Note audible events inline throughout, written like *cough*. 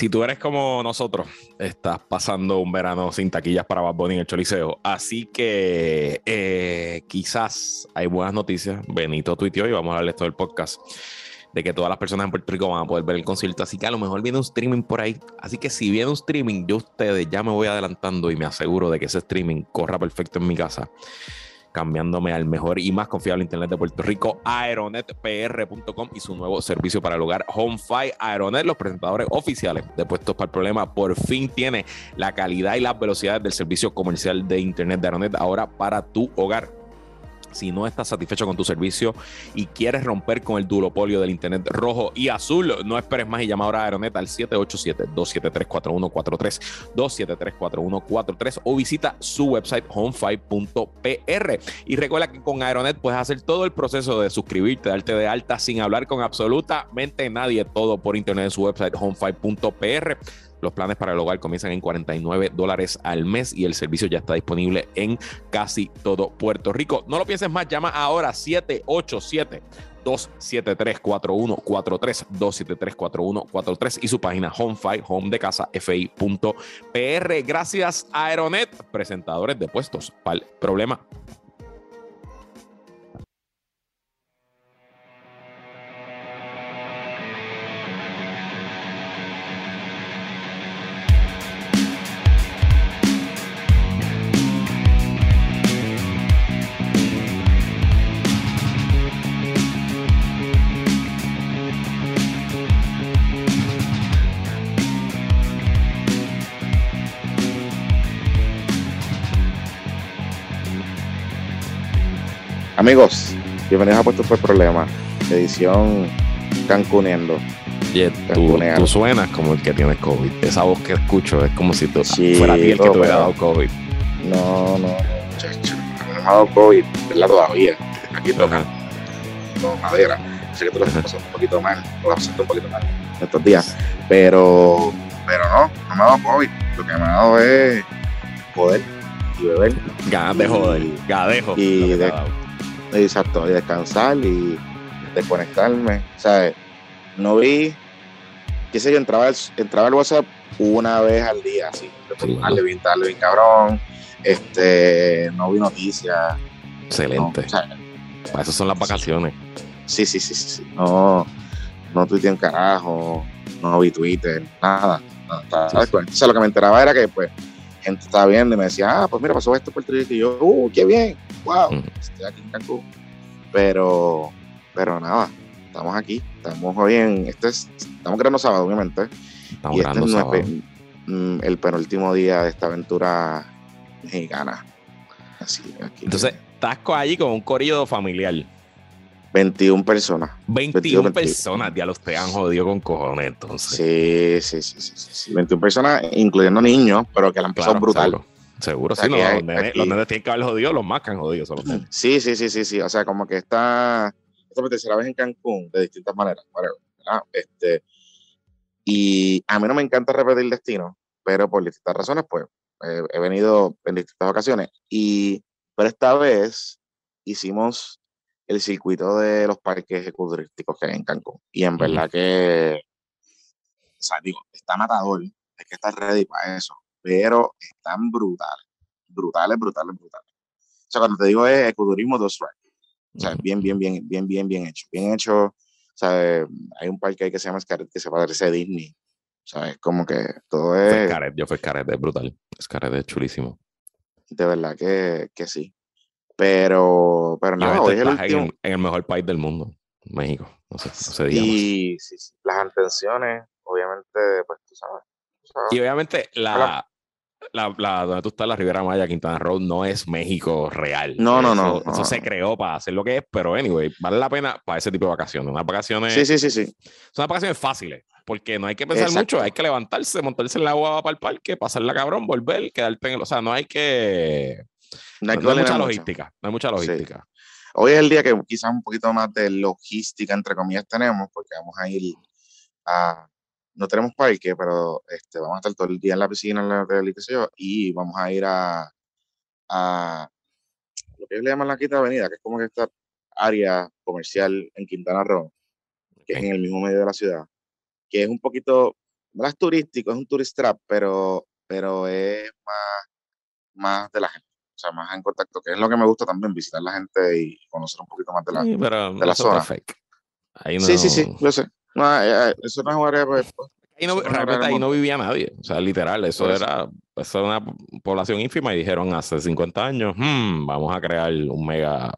si tú eres como nosotros, estás pasando un verano sin taquillas para Bad Bunny en el Choliseo. Así que eh, quizás hay buenas noticias. Benito tuiteó y vamos a hablar esto del podcast de que todas las personas en Puerto Rico van a poder ver el concierto. Así que a lo mejor viene un streaming por ahí. Así que si viene un streaming, yo ustedes ya me voy adelantando y me aseguro de que ese streaming corra perfecto en mi casa cambiándome al mejor y más confiable Internet de Puerto Rico, aeronetpr.com y su nuevo servicio para el hogar, HomeFi Aeronet, los presentadores oficiales de Puestos para el Problema, por fin tiene la calidad y las velocidades del servicio comercial de Internet de Aeronet ahora para tu hogar. Si no estás satisfecho con tu servicio y quieres romper con el duopolio del Internet rojo y azul, no esperes más y llama ahora a Aeronet al 787-273-4143, 273-4143 o visita su website home5.pr. Y recuerda que con Aeronet puedes hacer todo el proceso de suscribirte, darte de alta sin hablar con absolutamente nadie, todo por internet en su website home5.pr. Los planes para el hogar comienzan en 49 dólares al mes y el servicio ya está disponible en casi todo Puerto Rico. No lo pienses más, llama ahora 787 273-4143, 273-4143 y su página HomeFi, home de casa, fi.pr. Gracias Aeronet, presentadores de puestos para el problema. Amigos, bienvenidos a Puesto por Problema, edición Cancuniendo. Oye, tú, tú, suenas como el que tiene COVID. Esa voz que escucho es como si tú fuera ti el que te hubiera dado COVID. No, no, muchacho. No me ha dado COVID, ¿verdad? Todavía. Aquí toca. No, madera. Sé que tú lo estás pasando un poquito mal, lo vas pasando un poquito mal estos días. Pero, pero no, no me ha dado COVID. Lo que me ha dado es poder y beber. Ganas de joder, gadejo. Y de, Exacto, y descansar y desconectarme. O sea, no vi, qué sé yo, entraba, entraba al WhatsApp una vez al día, así. Darle bien, darle bien cabrón. Este, no vi noticias. Excelente. Para eso son las vacaciones. Sí, sí, sí, sí. No, no tuiteé un carajo, no vi Twitter, nada. ¿sabes? O sea, lo que me enteraba era que, pues, gente estaba viendo y me decía, ah, pues mira, pasó esto por el Y yo, uh, qué bien, wow, estoy aquí en Cancún. Pero, pero nada, estamos aquí, estamos hoy en, este es, estamos grabando sábado, obviamente. Estamos y este es sábado. Mm, el penúltimo día de esta aventura mexicana. Así, aquí. Entonces, estás allí con un corillo familiar. 21 personas. 21, personas, ya los te han jodido con cojones, entonces. Sí, sí, sí, sí, 21 personas, incluyendo niños, pero que la han pasado brutal. Seguro, sí, los, nenes, tienen que haber jodido, los más que han jodido, son los nenes. *clears throat* Sí, sí, sí, sí, sí, o sea, como que está, esta es tercera vez en Cancún, de distintas maneras, Este, y a mí no me encanta repetir destino, pero por distintas razones, pues, he venido en distintas ocasiones, y, pero esta vez hicimos el circuito de los parques ecoturísticos que hay en Cancún. Y en verdad que, o sea, digo, está matador, hay que estar ready para eso, pero están brutales, brutales, brutales, brutales. O sea, cuando te digo es ecoturismo dos right. O sea, bien, bien, bien, bien, bien, bien hecho. Bien hecho. O sea, hay un parque ahí que se llama Scaret que se parece a Disney. O sea, es como que todo es. Scaret, yo fui Scaret, es brutal. Scaret es chulísimo. De verdad que, que sí. Pero, pero nada, hoy es el último. En, el mejor país del mundo, México. No sé, no sé Y sí, sí, las intenciones, obviamente, pues tú sabes. Y obviamente la, la, la, donde tú estás, la Ribera Maya, Quintana Road, no es México real. No, no, no. Eso, se creó para hacer lo que es, pero anyway, vale la pena para ese tipo de vacaciones. Unas vacaciones. Sí, sí, sí, sí. Son unas vacaciones fáciles, porque no hay que pensar mucho, hay que levantarse, montarse en la agua para el parque, pasarla cabrón, volver, quedarte en el. O sea, no hay que. No hay, mucha logística, no hay mucha logística. Hoy es el día que quizás un poquito más de logística, entre comillas, tenemos, porque vamos a ir a, no tenemos parque, pero este, vamos a estar todo el día en la piscina, en la hotel y y vamos a ir a, a lo que le llaman la Quinta Avenida, que es como que esta área comercial en Quintana Roo, que es en el mismo medio de la ciudad, que es un poquito no es turístico, es un tourist trap, pero, pero es más, más de la gente. O sea, más en contacto, que es lo que me gusta también, visitar la gente y conocer un poquito más de la, Sí, pero de la zona. fake. No, Sí, sí, sí, yo sé. No, eh, eh, eso no es un área, Ahí no, no realmente ahí no vivía nadie. O sea, literal, eso Por era, eso era una población ínfima y dijeron hace 50 años, "Hmm, vamos a crear un mega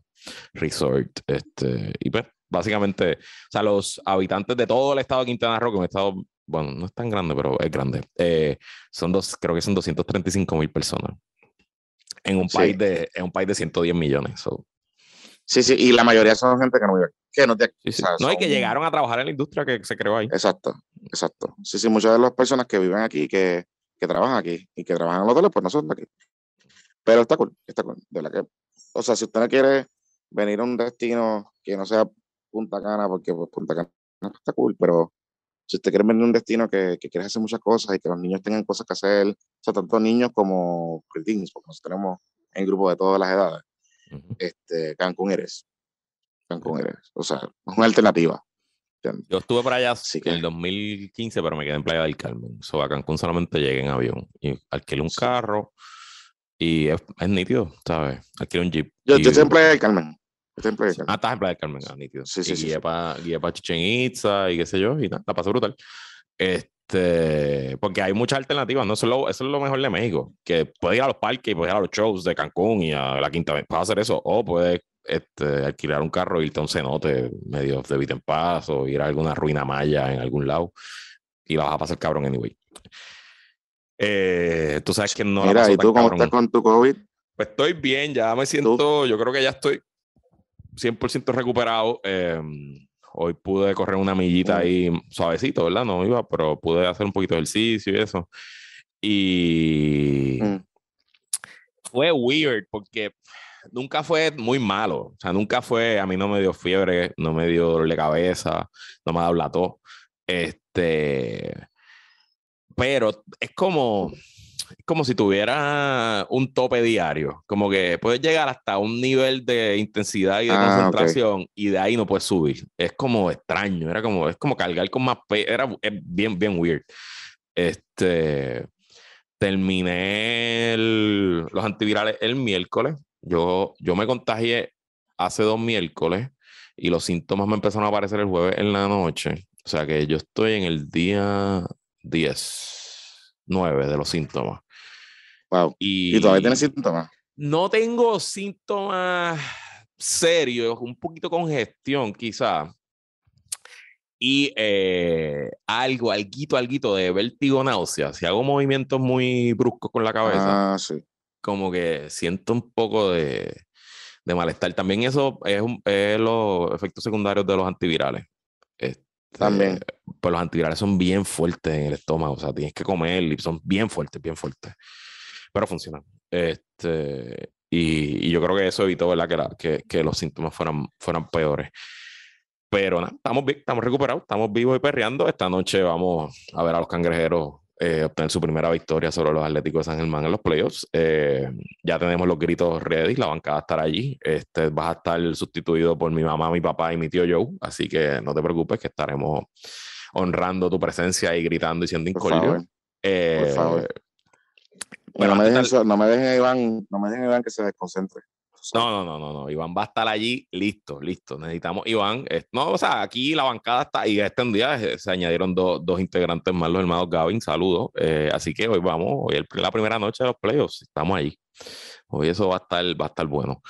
resort. Este, y pues, básicamente, o sea, los habitantes de todo el estado de Quintana Roo, que un estado, bueno, no es tan grande, pero es grande, eh, son dos, creo que son 235 mil personas. En un, Sí. país de, en un país de 110 millones. so, Sí, sí, y la mayoría son gente que no vive aquí, que no, te, sí, sí. o sea, No, y que llegaron a trabajar en la industria que se creó ahí. Exacto, exacto. Sí, sí, muchas de las personas que viven aquí, que, que trabajan aquí y que trabajan en los hoteles, pues no son de aquí. Pero está cool, está cool. De la que, o sea, si usted no quiere venir a un destino que no sea Punta Cana, porque pues, Punta Cana está cool, pero si usted quiere venir a un destino que, que quiere hacer muchas cosas y que los niños tengan cosas que hacer, o sea, tanto niños como preteens, porque nosotros tenemos en grupo de todas las edades, Ujú. este, Cancún eres. Cancún eres. O sea, es una alternativa. Yo estuve por allá Así en que- el 2015, pero me quedé en Playa del Carmen. So, a Cancún solamente llegué en avión. Y alquilé un Sí. carro y es, es nítido, ¿sabes? Alquilé un jeep. Yo, y- yo estoy en Playa del Carmen. Yo estoy en Playa del Ah, estás en Playa del Carmen, ah, nítido. Sí, sí, y sí, guié sí. para Chichen Itza y qué sé yo, y nada, la pasé brutal. Este, porque hay muchas alternativas, ¿no? Eso es, lo, eso es lo mejor de México, que puedes ir a los parques y puedes ir a los shows de Cancún y a la Quinta Vez, puedes hacer eso, o puedes este, alquilar un carro e irte a un cenote medio de Vita en Paz o ir a alguna ruina maya en algún lado y la vas a pasar cabrón anyway. Eh, tú sabes que no Mira, ¿y tú cómo estás con tu COVID? Pues estoy bien, ya me siento, yo creo que ya estoy 100% recuperado. eh, hoy pude correr una millita ahí suavecito, ¿verdad? No iba, pero pude hacer un poquito de ejercicio y eso. Y Mm. fue weird porque nunca fue muy malo. O sea, nunca fue, a mí no me dio fiebre, no me dio dolor de cabeza, no me ha dado la tos. Este, pero es como, como si tuviera un tope diario, como que puedes llegar hasta un nivel de intensidad y de Ah, concentración y de ahí no puedes subir. Es como extraño, era como, es como cargar con más peso, era es bien, bien weird. Este, terminé el- los antivirales el miércoles. Yo, yo me contagié hace dos miércoles y los síntomas me empezaron a aparecer el jueves en la noche. O sea que yo estoy en el día 10, 9 de los síntomas. Wow. Y, ¿Y todavía tienes síntomas? no tengo síntomas serios, un poquito congestión quizá. Y eh, algo, alguito, alguito de vértigo, náusea. Si hago movimientos muy bruscos con la cabeza, Ah, sí. como que siento un poco de, de malestar. También eso es, un- es los efectos secundarios de los antivirales. Este, También. Pues los antivirales son bien fuertes en el estómago, o sea, tienes que comer y son bien fuertes, bien fuertes. Pero funcionan. Este, y, yo creo que eso evitó, ¿verdad? Que, la- que, que los síntomas fueran, fueran peores. Pero nada, estamos, estamos recuperados, estamos vivos y perreando. Esta noche vamos a ver a los cangrejeros eh, obtener su primera victoria sobre los Atléticos de San Germán en los playoffs. Eh, ya tenemos los gritos ready, la bancada estará allí. Este, vas a estar sustituido por mi mamá, mi papá y mi tío Joe, así que no te preocupes que estaremos honrando tu presencia y gritando y siendo Por incordio. favor. Eh, favor. Y pero no, me ¿qué dejen, tal? no me dejen Iván, no me dejen Iván que se desconcentre. No, no, no, no, no. Iván va a estar allí listo, listo. Necesitamos Iván. eh, No, o sea, aquí la bancada está y este día eh, se añadieron dos, dos integrantes más, los hermanos Gavin. Saludos. Eh, así que hoy vamos, hoy es la primera noche de los playoffs. Estamos ahí. Hoy eso va a estar, va a estar bueno.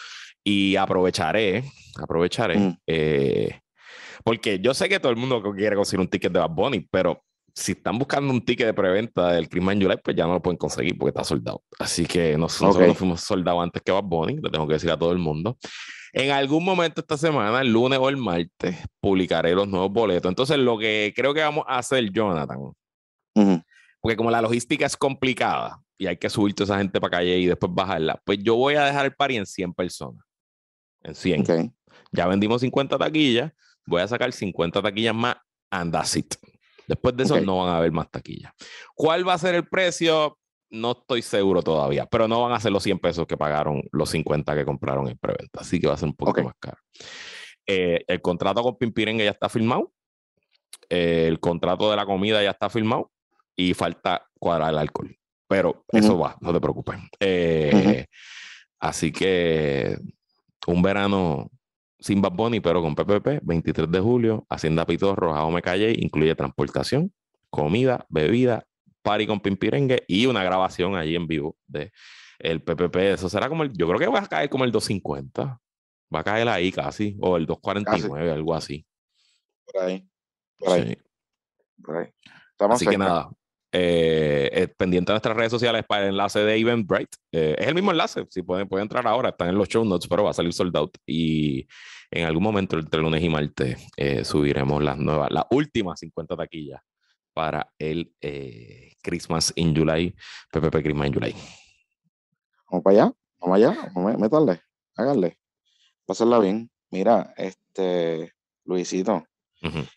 Y aprovecharé, aprovecharé, Mm. eh, porque yo sé que todo el mundo quiere conseguir un ticket de Bad Bunny, pero si están buscando un ticket de preventa del Christmas July, pues ya no lo pueden conseguir porque está soldado. Así que nos- nosotros Ok. nos fuimos soldados antes que Bad Bunny, le tengo que decir a todo el mundo. En algún momento esta semana, el lunes o el martes, publicaré los nuevos boletos. Entonces, lo que creo que vamos a hacer, Jonathan, Ujú. porque como la logística es complicada y hay que subir toda esa gente para calle y después bajarla, pues yo voy a dejar el party en 100 personas. En 100. Ok. Ya vendimos 50 taquillas, voy a sacar 50 taquillas más and that's it. Después de eso Ok. no van a haber más taquillas. ¿Cuál va a ser el precio? No estoy seguro todavía, pero no van a ser los 100 pesos que pagaron los 50 que compraron en preventa, así que va a ser un poquito Ok. más caro. Eh, el contrato con Pimpirengue ya está firmado. Eh, el contrato de la comida ya está firmado. y falta cuadrar el alcohol. Pero eso va, no te preocupes. Eh, así que un verano sin Bad Bunny, pero con PPP, 23 de julio, Hacienda Pitorro, me Calle, incluye transportación, comida, bebida, party con Pimpirengue y una grabación allí en vivo de el PPP. Eso será como el, yo creo que va a caer como el 250. Va a caer ahí casi, o el 249, algo así. Por ahí. Por ahí. Por ahí. así que nada, eh, eh, pendiente de nuestras redes sociales para el enlace de Eventbrite. Eh, es el mismo enlace, si pueden, pueden entrar ahora, están en los show notes, pero va a salir sold out. Y en algún momento entre lunes y martes subiremos las nuevas, las últimas 50 taquillas para el Christmas in July, PPP Christmas in July. Vamos para allá, vamos allá, vamos a meterle, háganle, pasarla bien. Mira, este, Luisito,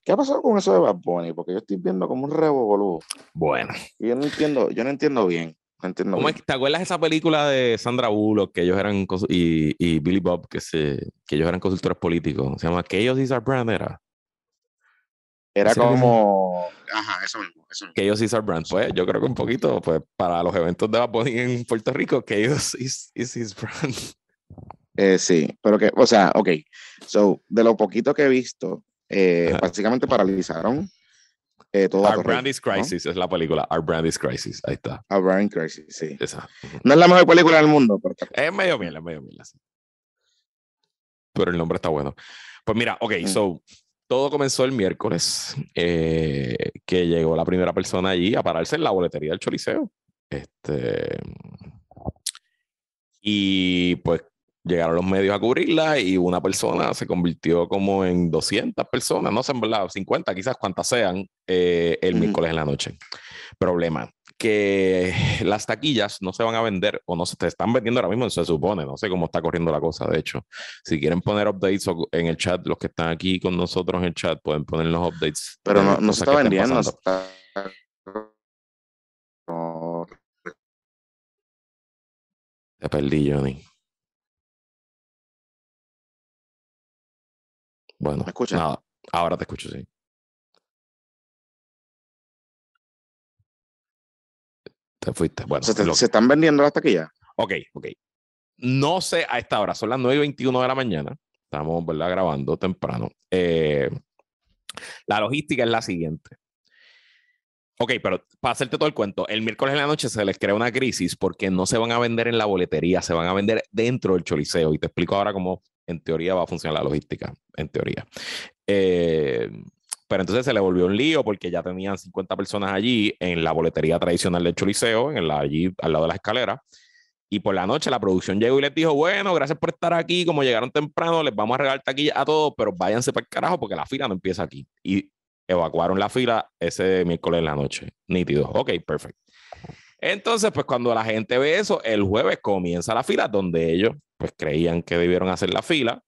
¿Qué ha pasado con eso de Bad Bunny? Porque yo estoy viendo como un rebo Bueno. Y yo no entiendo, yo no entiendo bien. No entiendo ¿Cómo ¿Te acuerdas de esa película de Sandra Bullock que ellos eran y, y Billy Bob que se que ellos eran consultores políticos? Se llama Chaos is our brand era. Era como ajá, eso mismo, eso mismo. Chaos is our brand. Pues yo creo que un poquito pues para los eventos de Bad Bunny en Puerto Rico, Chaos is, is his brand. Eh, sí, pero que, o sea, ok. So, de lo poquito que he visto, eh, básicamente paralizaron eh, todo. Our Brand is Crisis es la película. Our Brand is Crisis. Ahí está. Our Brand is Crisis, sí. No es la mejor película del mundo, pero es medio mil, es medio mil. Pero el nombre está bueno. Pues mira, ok, mm. so todo comenzó el miércoles, eh, que llegó la primera persona allí a pararse en la boletería del Choliseo. Este. Y pues llegaron los medios a cubrirla y una persona se convirtió como en 200 personas, no sé, en verdad, 50 quizás cuantas sean, eh, el miércoles en la noche. Problema, que las taquillas no se van a vender o no se te están vendiendo ahora mismo, se supone, no sé cómo está corriendo la cosa, de hecho. Si quieren poner updates en el chat, los que están aquí con nosotros en el chat pueden poner los updates. Pero no, no se está vendiendo. Te perdí, Johnny. Bueno, ¿Me escuchas? Nada, ahora te escucho, sí. Te fuiste. Bueno, ¿Se, están vendiendo las taquillas? Ok, ok. No sé a esta hora, son las 9 y 21 de la mañana. Estamos ¿verdad? grabando temprano. Eh, la logística es la siguiente. Ok, pero para hacerte todo el cuento, el miércoles en la noche se les crea una crisis porque no se van a vender en la boletería, se van a vender dentro del choliseo. Y te explico ahora cómo en teoría va a funcionar la logística, en teoría. Eh, pero entonces se le volvió un lío porque ya tenían 50 personas allí en la boletería tradicional del Choliseo, en la, allí al lado de la escalera. Y por la noche la producción llegó y les dijo, bueno, gracias por estar aquí, como llegaron temprano, les vamos a regalar taquilla a todos, pero váyanse para el carajo porque la fila no empieza aquí. Y evacuaron la fila ese miércoles en la noche. Nítido. Ok, perfecto. Entonces, pues cuando la gente ve eso, el jueves comienza la fila donde ellos pues creían que debieron hacer la fila.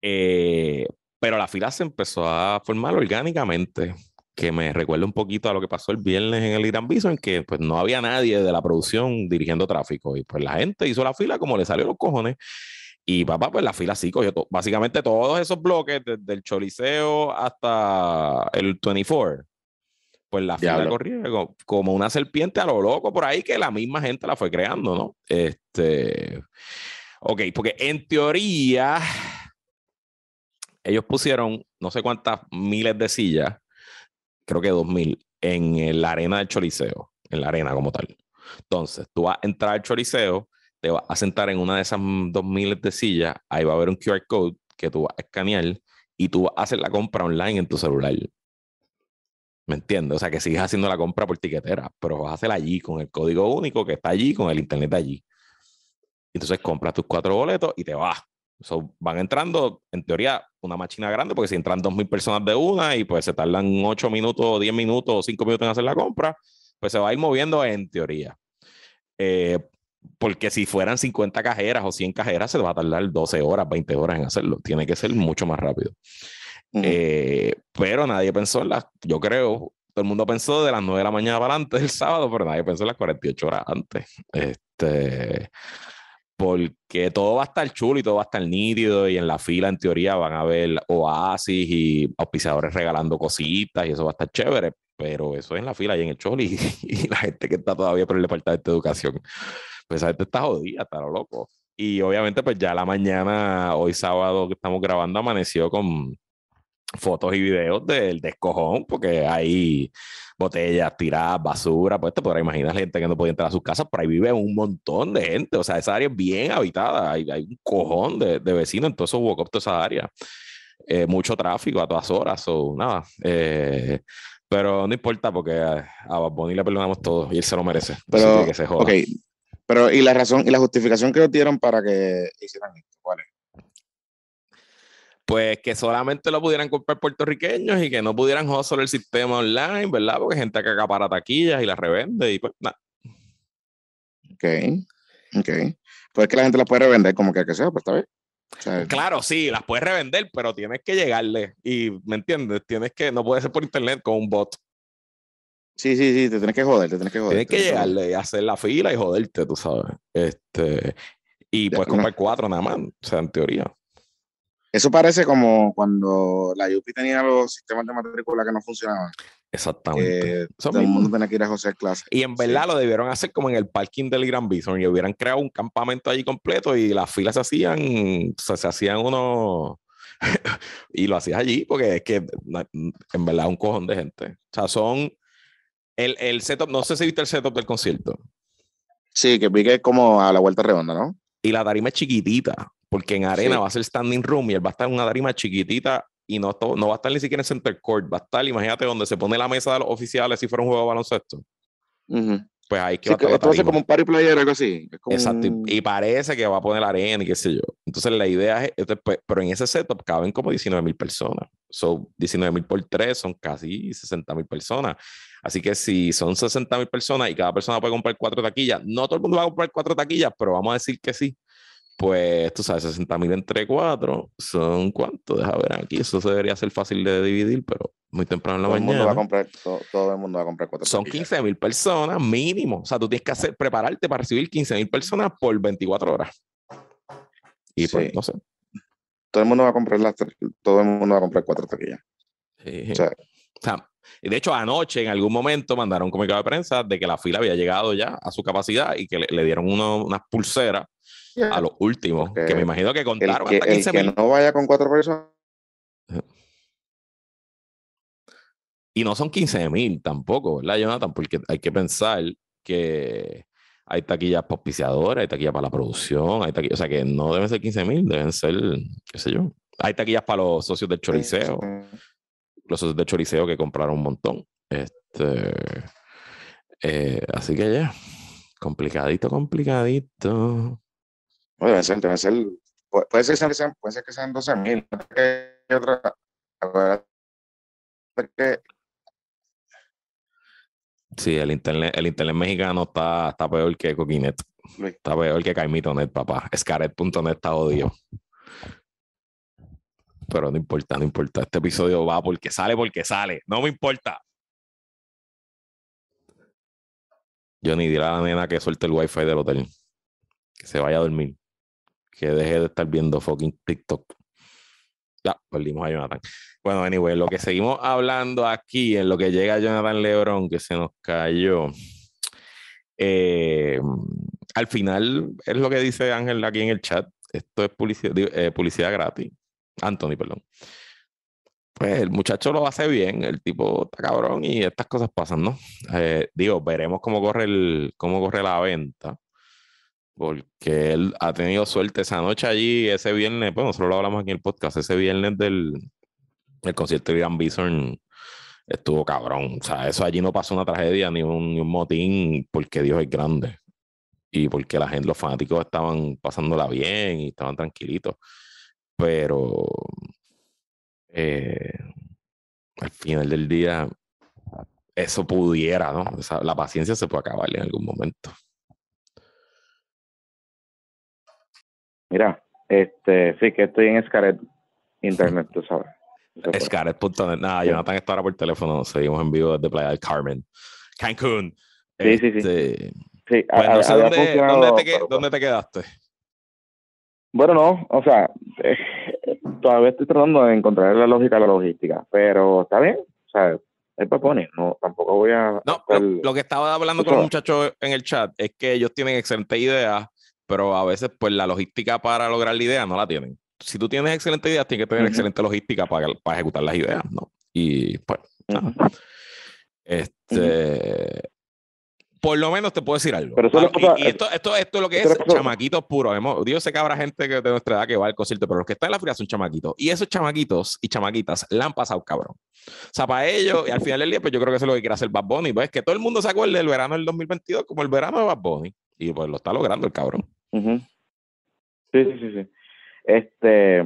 Eh, pero la fila se empezó a formar orgánicamente, que me recuerda un poquito a lo que pasó el viernes en el Irán en que pues no había nadie de la producción dirigiendo tráfico y pues la gente hizo la fila como le salió los cojones. Y papá, pues la fila sí cogió básicamente todos esos bloques, desde el Choliseo hasta el 24 pues la fila corría como, una serpiente a lo loco por ahí que la misma gente la fue creando, ¿no? Este, ok, porque en teoría ellos pusieron no sé cuántas miles de sillas, creo que dos mil, en la arena del Choliseo, en la arena como tal. Entonces, tú vas a entrar al Choliseo, te vas a sentar en una de esas dos miles de sillas, ahí va a haber un QR code que tú vas a escanear y tú vas a hacer la compra online en tu celular. ¿Me entiendes? O sea, que sigues haciendo la compra por tiquetera, pero vas a hacerla allí con el código único que está allí, con el internet allí. Entonces compras tus cuatro boletos y te vas. van entrando, en teoría, una máquina grande, porque si entran dos mil personas de una y pues se tardan ocho minutos, diez minutos cinco minutos en hacer la compra, pues se va a ir moviendo en teoría. Eh, porque si fueran 50 cajeras o 100 cajeras, se va a tardar 12 horas, 20 horas en hacerlo. Tiene que ser mucho más rápido. Eh, pero nadie pensó en las, yo creo, todo el mundo pensó de las 9 de la mañana para adelante del sábado, pero nadie pensó en las 48 horas antes. Este, porque todo va a estar chulo y todo va a estar nítido y en la fila en teoría van a ver oasis y auspiciadores regalando cositas y eso va a estar chévere. pero eso es en la fila y en el Choli *laughs* y, la gente que está todavía por el departamento de educación, pues esa gente está jodida, está lo loco. Y obviamente pues ya la mañana, hoy sábado que estamos grabando, amaneció con fotos y videos del descojón, porque hay botellas tiradas, basura, pues te podrás imaginar gente que no podía entrar a sus casas, pero ahí vive un montón de gente, o sea, esa área es bien habitada, hay, hay un cojón de, de vecinos en todos esos walk toda esa área. Eh, mucho tráfico a todas horas, o nada. Eh, pero no importa porque a, a le perdonamos todo y él se lo merece. Pero, que se joda. Okay. Pero, ¿y la razón y la justificación que ellos dieron para que hicieran esto? Pues que solamente lo pudieran comprar puertorriqueños y que no pudieran hustle el sistema online, ¿verdad? Porque gente que acapara taquillas y las revende y pues nada. Ok, ok. Pues que la gente las puede revender como que, que sea, pues está bien. Claro, sí, las puedes revender, pero tienes que llegarle. Y, ¿me entiendes? Tienes que, no puede ser por internet con un bot. Sí, sí, sí, te tienes que joder, te tienes que joder. Tienes que llegarle y hacer la fila y joderte, tú sabes. Este, y puedes comprar cuatro nada más, o sea, en teoría. Eso parece como cuando la UPI tenía los sistemas de matrícula que no funcionaban. Exactamente. todo el mundo tenía que ir a José clase. Y en verdad lo debieron hacer como en el parking del Gran Bison y hubieran creado un campamento allí completo y las filas se hacían, se hacían uno *laughs* y lo hacías allí porque es que en verdad un cojón de gente. O sea, son el, el setup, no sé si viste el setup del concierto. Sí, que vi que es como a la vuelta redonda, ¿no? Y la tarima es chiquitita, porque en arena va a ser standing room y él va a estar en una tarima chiquitita y no, no va a estar ni siquiera en center court, va a estar, imagínate, donde se pone la mesa de los oficiales si fuera un juego de baloncesto. Pues ahí que va a estar. como un party player o algo así. Exacto, y, parece que va a poner arena y qué sé yo. Entonces la idea es, pues, pero en ese setup caben como 19 mil personas. Son 19 mil por 3 son casi 60 mil personas. Así que si son 60 mil personas y cada persona puede comprar cuatro taquillas, no todo el mundo va a comprar cuatro taquillas, pero vamos a decir que sí pues tú sabes, 60 mil entre 4 son cuánto, deja ver aquí, eso se debería ser fácil de dividir, pero muy temprano en la todo mañana. El mundo va a comprar, todo, el mundo va a comprar 4 Son 15 mil personas mínimo, o sea, tú tienes que hacer, prepararte para recibir 15 mil personas por 24 horas. Y pues, no sé. Todo el mundo va a comprar las, todo el mundo va a comprar cuatro taquillas. Sí. O sea, o sea, de hecho, anoche en algún momento mandaron un comunicado de prensa de que la fila había llegado ya a su capacidad y que le, dieron unas pulseras a los últimos, que me imagino que contaron el que, hasta 15 que no vaya con cuatro personas. Y no son 15 mil tampoco, ¿verdad, Jonathan? Porque hay que pensar que hay taquillas para auspiciadores, hay taquillas para la producción, hay taquillas, o sea que no deben ser 15 mil, deben ser, qué sé yo. Hay taquillas para los socios del choriceo, los socios del choriceo que compraron un montón. Este, eh, así que ya, complicadito, complicadito. Debe ser, debe ser, puede ser, puede ser que sean 12 mil. Sí, el internet, el internet mexicano está, está peor que Coquinet. Está peor que Caimito.net, papá. Scaret.net está odio. Pero no importa, no importa. Este episodio va porque sale, porque sale. No me importa. Yo ni diré a la nena que suelte el wifi del hotel. Que se vaya a dormir que deje de estar viendo fucking TikTok. Ya, perdimos a Jonathan. Bueno, anyway, lo que seguimos hablando aquí, en lo que llega Jonathan Lebron, que se nos cayó. Eh, al final, es lo que dice Ángel aquí en el chat. Esto es publicidad, eh, publicidad gratis. Anthony, perdón. Pues el muchacho lo hace bien, el tipo está cabrón y estas cosas pasan, ¿no? Eh, digo, veremos cómo corre, el, cómo corre la venta porque él ha tenido suerte esa noche allí, ese viernes, bueno, nosotros lo hablamos aquí en el podcast, ese viernes del, concierto de Ian Bison estuvo cabrón. O sea, eso allí no pasó una tragedia ni un, ni un motín porque Dios es grande y porque la gente, los fanáticos estaban pasándola bien y estaban tranquilitos. Pero eh, al final del día, eso pudiera, ¿no? la paciencia se puede acabar en algún momento. Mira, este, sí que estoy en Scaret Internet, tú sabes. *laughs* Scaret.net. Nada, Jonathan está ahora por teléfono. Seguimos en vivo desde Playa del Carmen. Cancún. Sí, sí, sí. Este, sí, no sé dónde, dónde, te, ¿dónde te quedaste? Bueno, no, o sea, eh, *laughs* todavía estoy tratando de encontrar la lógica la logística, pero está bien, o sea, es Bad no, tampoco voy a... No, lo, que estaba hablando con los muchachos en el chat es que ellos tienen excelentes ideas, pero a veces pues la logística para lograr la idea no la tienen. Si tú tienes excelentes ideas, tienes que tener excelente logística para, para ejecutar las ideas, ¿no? Y pues, este, por lo menos te puedo decir algo. Pero ah, y, esto, esto, esto, es lo que es chamaquitos puros. Dios sé que habrá gente que de nuestra edad que va al concierto, pero los que están en la fila son chamaquitos. Y esos chamaquitos y chamaquitas la han pasado cabrón. O sea, para ellos, y al final del día, pues yo creo que eso es lo que quiere hacer Bad Bunny. Pues que todo el mundo se acuerde del verano del 2022 como el verano de Bad Bunny. Y pues lo está logrando el cabrón. Sí, sí, sí, sí. Este,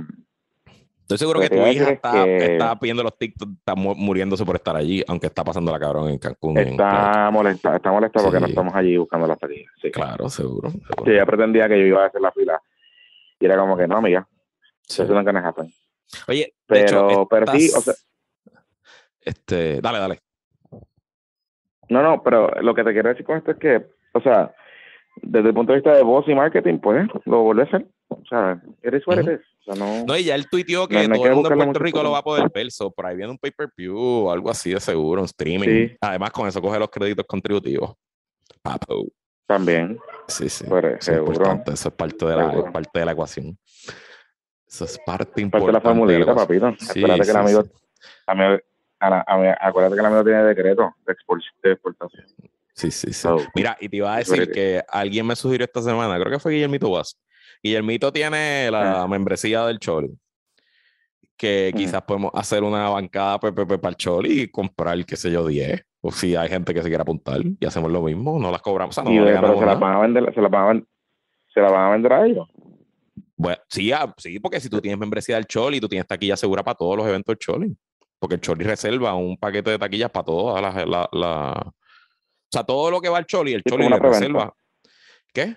Estoy seguro que, tu hija está, está, pidiendo los TikToks, está muriéndose por estar allí, aunque está pasando la cabrón en Cancún. Está molesta, está molesta porque no estamos allí buscando las taquillas. Sí. Claro, seguro, Sí, ella pretendía que yo iba a hacer la fila. Y era como que, no, amiga, sí. eso no can happen. Oye, pero, hecho, pero sí, o sea. Este, dale, dale. No, no, pero lo que te quiero decir con esto es que, o sea, desde el punto de vista de voz y marketing, pues lo vuelve a hacer. O sea, eres suerte. Uh o sea, no, no, y ya él tuiteó que todo el mundo en Puerto Rico lo va a poder ver. So, por ahí viene un pay-per-view o algo así de seguro, un streaming. Además, con eso coge los créditos contributivos. Papo. También. Sí, sí. Pues, eso, es importante. eso es parte de, la, parte de la ecuación. Eso es parte importante. Parte de la formulita, papito. acuérdate que el amigo, acuérdate que el amigo tiene decreto de, exportación. Sí, sí, sí. Mira, y te iba a decir que alguien me sugirió esta semana, creo que fue Guillermo Tubas, Guillermito tiene la membresía del Choli. Que quizás podemos hacer una bancada PPP para el Choli y comprar, qué sé yo, 10. O si hay gente que se quiera apuntar y hacemos lo mismo, no las cobramos. no pero se las van a vender, se las van a, se la van a vender a ellos. Bueno, sí, ah, sí, porque si tú tienes membresía del Choli, tú tienes taquilla segura para todos los eventos del Choli. Porque el Choli reserva un paquete de taquillas para todas las. La, la, O sea, todo lo que va al Choli, el Choli le reserva. ¿Qué?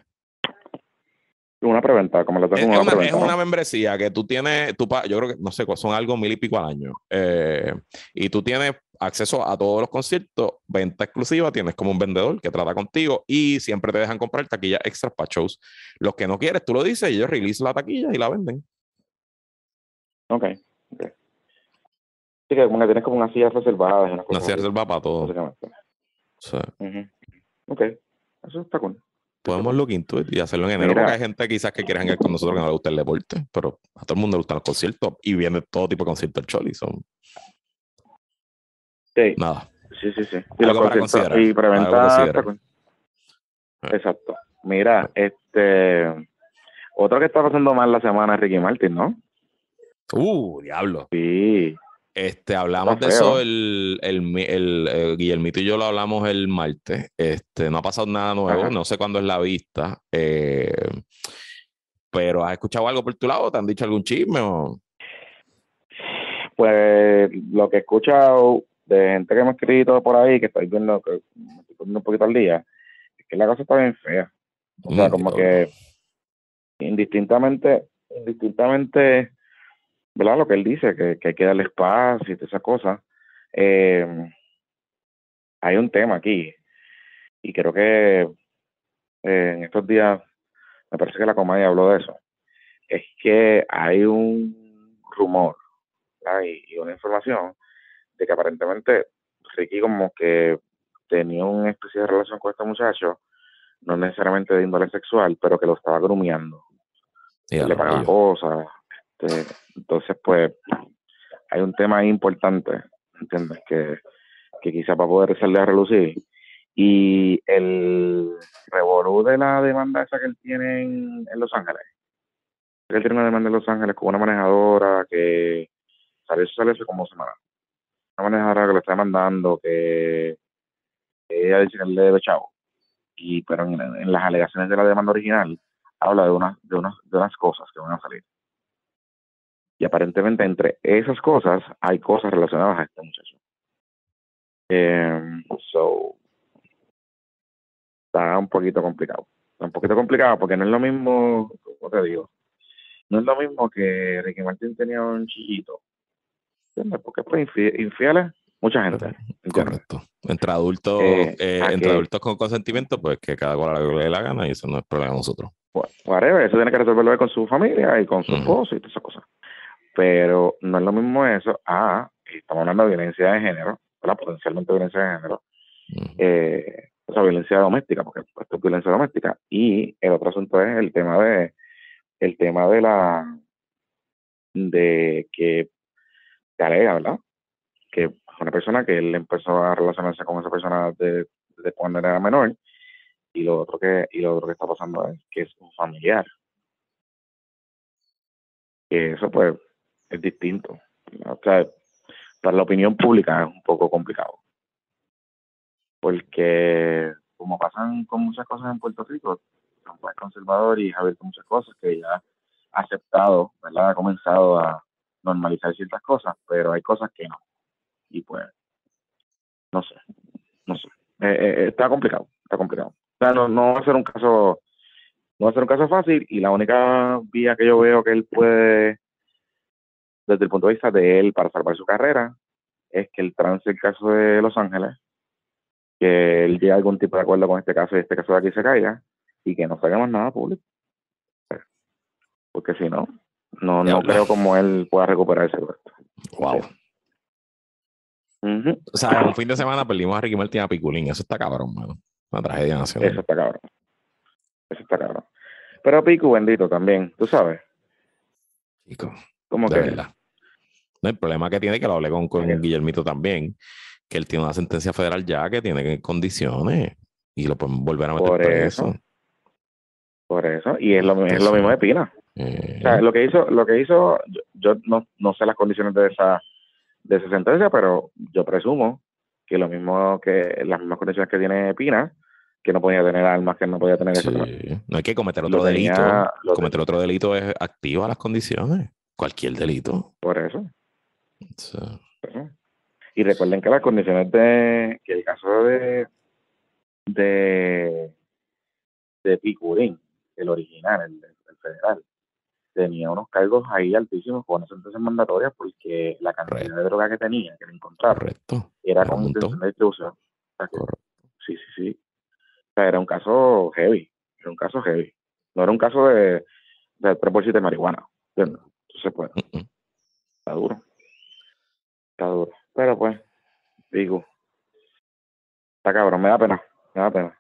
una preventa, como la tengo es, una, es una membresía que tú tienes, tú, yo creo que, no sé, son algo mil y pico al año. Eh, y tú tienes acceso a todos los conciertos, venta exclusiva, tienes como un vendedor que trata contigo y siempre te dejan comprar taquillas extras para shows. Los que no quieres, tú lo dices y ellos release la taquilla y la venden. Ok. okay. Sí, que como que tienes como una silla reservada. Una, una silla reservada para todo. Ok, eso está cool podemos look into it y hacerlo en enero, porque hay gente quizás que quiera ir con nosotros que no le gusta el deporte, pero a todo el mundo le gustan los conciertos y viene todo tipo de conciertos el Choli. Son... Sí. Nada. Sí, sí, sí. Y, lo para considerar. y preventa. Ah. Exacto. Mira, este. Otro que está pasando mal la semana es Ricky Martin, ¿no? Uh, diablo. Sí. Este, hablamos de eso el, el, el, eh, Guillermito y yo lo hablamos el martes. Este, no ha pasado nada nuevo, no sé cuándo es la vista. Eh, pero ¿has escuchado algo por tu lado? ¿Te han dicho algún chisme? O? Pues lo que he escuchado de gente que me ha escrito por ahí, que estoy viendo, que me estoy poniendo un poquito al día, es que la cosa está bien fea. O sea, mm, como que indistintamente, indistintamente ¿verdad? Lo que él dice, que, hay que darle espacio y todas esas cosas. Eh, hay un tema aquí y creo que eh, en estos días, me parece que la comedia habló de eso, es que hay un rumor y, una información de que aparentemente Ricky como que tenía una especie de relación con este muchacho, no necesariamente de índole sexual, pero que lo estaba grumiando. le pagaba cosas, este, entonces, pues, hay un tema importante. Que, que quizá para poder salir a relucir. Y el revolú de la demanda esa que él tiene en, Los Ángeles. Él tiene una demanda en Los Ángeles con una manejadora que salió, salió hace como semana. Una manejadora que lo está demandando, que ella dice que le debe chavo. Y, pero en, las alegaciones de la demanda original habla de, una, de, unas, de unas cosas que van a salir. Y aparentemente entre esas cosas hay cosas relacionadas a este muchacho. Eh, so, está un poquito complicado. Está un poquito complicado porque no es lo mismo, como te digo, no es lo mismo que Ricky Martin tenía un chillito. ¿Entiendes? Porque pues infieles, mucha gente. Correcto. Entre adultos, eh, eh, entre adultos con consentimiento, pues que cada cual le dé la gana y eso no es problema de nosotros. Whatever, eso tiene que resolverlo con su familia y con su esposo y todas esas cosas pero no es lo mismo eso a, estamos hablando de violencia de género, potencialmente violencia de género, eh, o sea, violencia doméstica, porque esto es violencia doméstica. Y el otro asunto es el tema de el tema de la de que te alega, ¿verdad? Que una persona que él empezó a relacionarse con esa persona de, de cuando era menor y lo otro que y lo otro que está pasando es que es un familiar que eso pues es distinto. O sea para la opinión pública es un poco complicado. Porque como pasan con muchas cosas en Puerto Rico Trump es conservador y ha abierto muchas cosas que ya ha aceptado verdad ha comenzado a normalizar ciertas cosas pero hay cosas que no. Y pues no sé no sé. Eh, eh, está complicado está complicado. O sea, no, no va a ser un caso, no va a ser un caso fácil y la única vía que yo veo que él puede, desde el punto de vista de él para salvar su carrera, es que él trance el caso de Los Ángeles, que él llegue a algún tipo de acuerdo con este caso y este caso de aquí se caiga y que no salga más nada público. Porque si no, no, no creo como él pueda recuperar ese puesto. Wow. O sea, un fin de semana perdimos a Ricky Martin a Piculín. Eso está cabrón, mano. Una tragedia nacional. Eso está cabrón. Eso está cabrón. Pero Pico, bendito también, tú sabes. Pico. ¿Cómo que? Verdad. No, el problema que tiene, que lo hablé con, con Guillermito también, que él tiene una sentencia federal ya que tiene condiciones y lo pueden volver a meter Por preso. Eso. Por eso. Y es lo, es lo mismo de Pina. O sea, lo que hizo, lo que hizo, yo, yo, no, no sé las condiciones de esa, de esa sentencia, pero yo presumo que lo mismo que las mismas condiciones que tiene Pina, que no podía tener armas, que no podía tener eso. No hay que cometer otro delito. cometer otro delito es activa las condiciones. Cualquier delito. Por eso. Y recuerden que las condiciones de. que el caso de. de. de Picurín, el original, el federal, tenía unos cargos ahí altísimos con sentencias mandatorias porque la cantidad de droga que tenía, que le encontraba, era con intención de distribución. sí, sí, sí. O sea, era un caso heavy, era un caso heavy. No era un caso de, de tres de marihuana. Entonces, pues, está duro. Está duro. Pero pues, digo, está cabrón, me da pena, me da pena.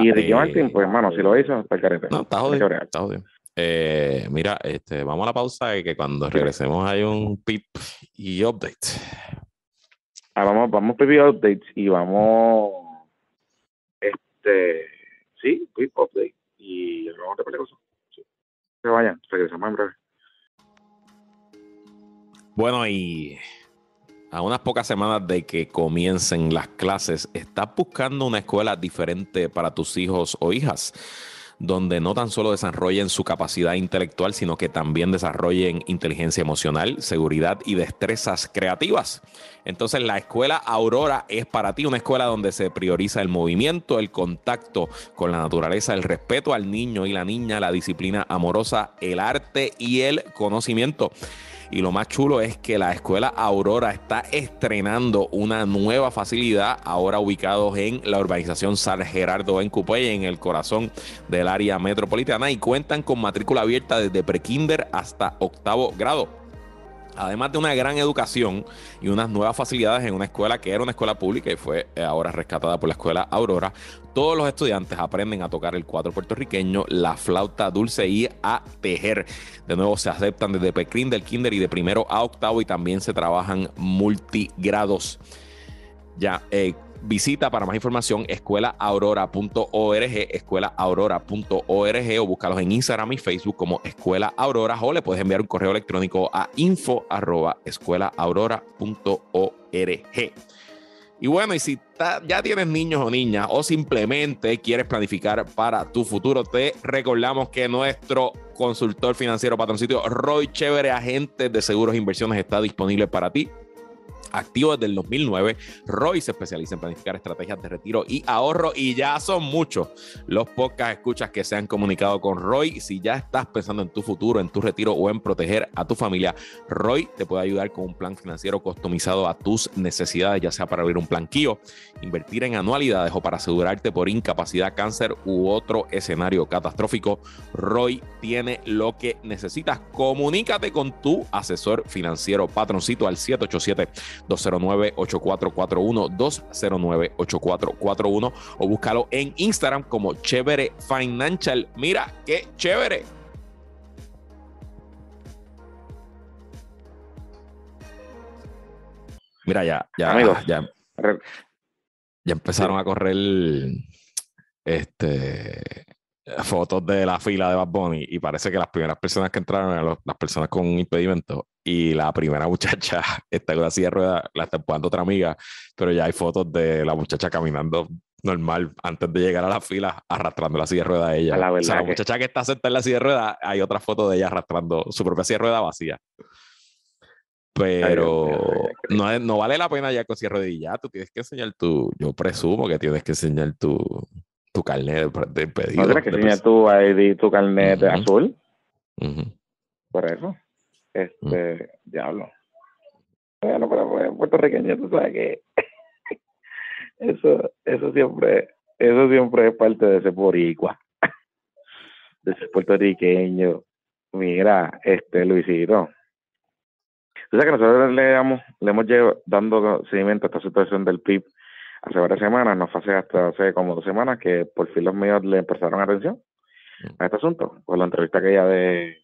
y Ricky eh, Martin, pues, hermano, si lo hizo, está el carete. No, está jodido. Está jodido. Eh, mira, este, vamos a la pausa y que cuando regresemos hay un pip y update. Ah, vamos, vamos pip y updates y vamos, este, sí, pip update y vamos a cosas. Sí. Que vayan, regresamos en breve. Bueno, y a unas pocas semanas de que comiencen las clases, ¿estás buscando una escuela diferente para tus hijos o hijas? donde no tan solo desarrollen su capacidad intelectual, sino que también desarrollen inteligencia emocional, seguridad y destrezas creativas. Entonces la escuela Aurora es para ti una escuela donde se prioriza el movimiento, el contacto con la naturaleza, el respeto al niño y la niña, la disciplina amorosa, el arte y el conocimiento. Y lo más chulo es que la escuela Aurora está estrenando una nueva facilidad, ahora ubicados en la urbanización San Gerardo en Cupey, en el corazón del área metropolitana, y cuentan con matrícula abierta desde prekinder hasta octavo grado. Además de una gran educación y unas nuevas facilidades en una escuela que era una escuela pública y fue eh, ahora rescatada por la escuela Aurora, todos los estudiantes aprenden a tocar el cuadro puertorriqueño, la flauta dulce y a tejer. De nuevo, se aceptan desde pecrín del kinder y de primero a octavo y también se trabajan multigrados. Ya, eh, Visita para más información escuelaaurora.org, escuelaaurora.org o búscalos en Instagram y Facebook como Escuela Aurora o le puedes enviar un correo electrónico a info Y bueno, y si ya tienes niños o niñas o simplemente quieres planificar para tu futuro, te recordamos que nuestro consultor financiero patroncito Roy Chévere, agente de seguros e inversiones, está disponible para ti activo desde el 2009. Roy se especializa en planificar estrategias de retiro y ahorro y ya son muchos los pocas escuchas que se han comunicado con Roy. Si ya estás pensando en tu futuro, en tu retiro o en proteger a tu familia, Roy te puede ayudar con un plan financiero customizado a tus necesidades, ya sea para abrir un planquillo, invertir en anualidades o para asegurarte por incapacidad, cáncer u otro escenario catastrófico. Roy tiene lo que necesitas. Comunícate con tu asesor financiero patroncito al 787 209-8441, 209-8441 o búscalo en Instagram como Chévere Financial. Mira, qué chévere. Mira, ya, ya, ya, ya empezaron a correr este fotos de la fila de Bad Bunny y parece que las primeras personas que entraron eran las personas con impedimento y la primera *laughs* muchacha está con la silla de ruedas, la está empujando otra amiga, pero ya hay fotos de la muchacha caminando normal antes de llegar a la fila arrastrando la silla de ruedas a ella. La, o sea, la muchacha que está sentada en la silla de ruedas, hay otra foto de ella arrastrando su propia silla de ruedas vacía. Pero no, no, vale la pena ya con silla de y ya, tú tienes que enseñar tu, yo presumo que tienes que enseñar tu, tu carnet de pedido. ¿No que enseñar tu ID, tu carnet azul? Por eso. Este, diablo. Bueno, pero puertorriqueño, tú sabes que *laughs* eso, eso siempre, eso siempre es parte de ese boricua, *laughs* de ese puertorriqueño. Mira, este Luisito. Tú sabes que nosotros le, damos, le hemos llevado dando seguimiento a esta situación del PIB hace varias semanas, no fue hace hasta hace como dos semanas que por fin los medios le prestaron atención a este asunto, por la entrevista aquella de,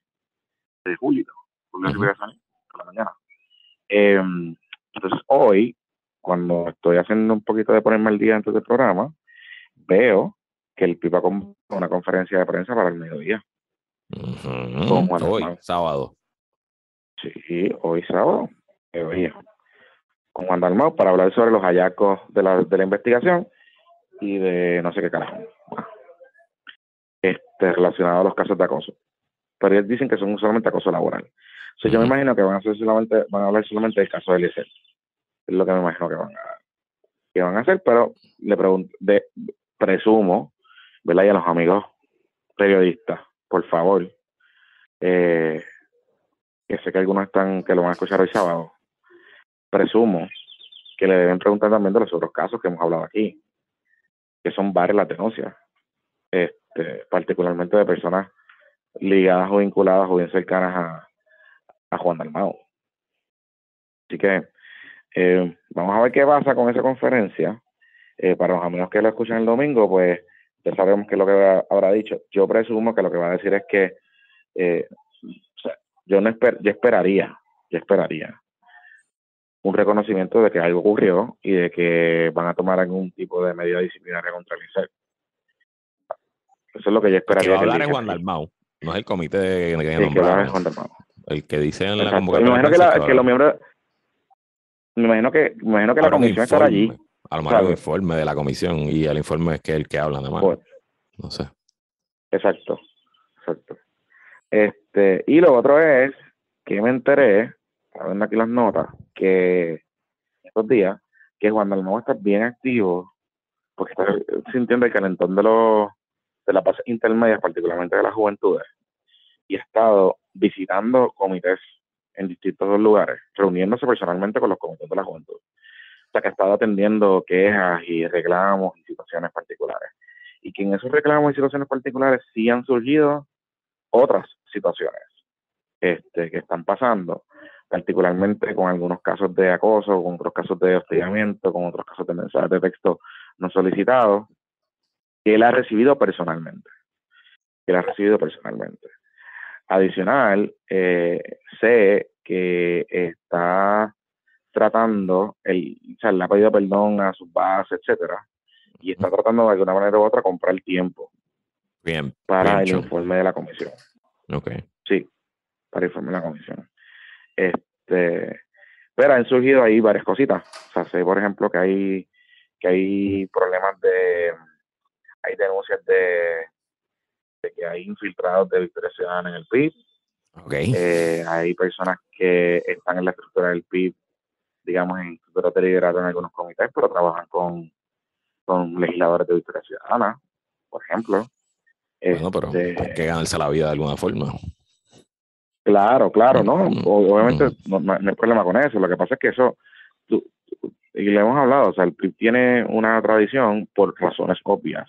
de Julio, Julio por la mañana. Em, entonces hoy, cuando estoy haciendo un poquito de ponerme al día antes del programa, veo que el PIPA con una conferencia de prensa para el mediodía. hoy, sábado. Sí, hoy sábado, mediodía con Juan Dalmau para hablar sobre los hallazgos de la, de la investigación y de no sé qué carajo. Este, relacionado a los casos de acoso. Pero ellos dicen que son solamente acoso laboral. O yo me imagino que van a, hacer solamente, van a hablar solamente del caso de Eliezer. Es lo que me imagino que van a, que van a hacer, pero le pregunto, de, presumo, ¿verdad? Y a los amigos periodistas, por favor, eh, que sé que algunos están, que lo van a escuchar hoy sábado, presumo que le deben preguntar también de los otros casos que hemos hablado aquí, que son varias las denuncias, este, particularmente de personas ligadas o vinculadas o bien cercanas a, a Juan Dalmao. Así que eh, vamos a ver qué pasa con esa conferencia. Eh, para los amigos que lo escuchan el domingo, pues ya sabemos qué es lo que habrá dicho. Yo presumo que lo que va a decir es que eh, yo no yo esperaría, yo esperaría un reconocimiento de que algo ocurrió y de que van a tomar algún tipo de medida disciplinaria contra el INSEC. Eso es lo que yo esperaría. Que hablar es Juan Dalmau, no es el comité de, que el que es Juan Dalmau. El que dice en la convocatoria. Me imagino que, que, los miembros. Me imagino que, me imagino que la comisión estará allí. A lo mejor un informe de la comisión y el informe es que el que habla nada más. Pues, no sé. Exacto, exacto. Este, y lo otro es que me enteré viendo aquí las notas, que estos días, que Juan Dalmau está bien activo, porque está sintiendo el calentón de los de las bases intermedias, particularmente de las juventudes, y ha estado visitando comités en distintos lugares, reuniéndose personalmente con los comités de la juventud. O sea, que ha estado atendiendo quejas y reclamos y situaciones particulares. Y que en esos reclamos y situaciones particulares sí han surgido otras situaciones este, que están pasando particularmente con algunos casos de acoso, con otros casos de hostigamiento, con otros casos de mensajes de texto no solicitados, que él ha recibido personalmente. Que él ha recibido personalmente. Adicional, eh, sé que está tratando, el, o sea, le ha pedido perdón a sus bases, etcétera, y está tratando de alguna manera u otra comprar tiempo bien, para el informe de la comisión. Ok. Sí, para el informe de la comisión. Este, pero han surgido ahí varias cositas. O sea, sé, por ejemplo, que hay, que hay problemas de, hay denuncias de, de que hay infiltrados de Victoria Ciudadana en el PIB. Okay. Eh, hay personas que están en la estructura del PIB, digamos, en estructura de liderazgo en algunos comités, pero trabajan con, con legisladores de Victoria Ciudadana, por ejemplo. Bueno, pero este, hay que ganarse la vida de alguna forma. Claro, claro, ¿no? Obviamente no, hay problema con eso. Lo que pasa es que eso, y le hemos hablado, o sea, el PIB tiene una tradición por razones obvias.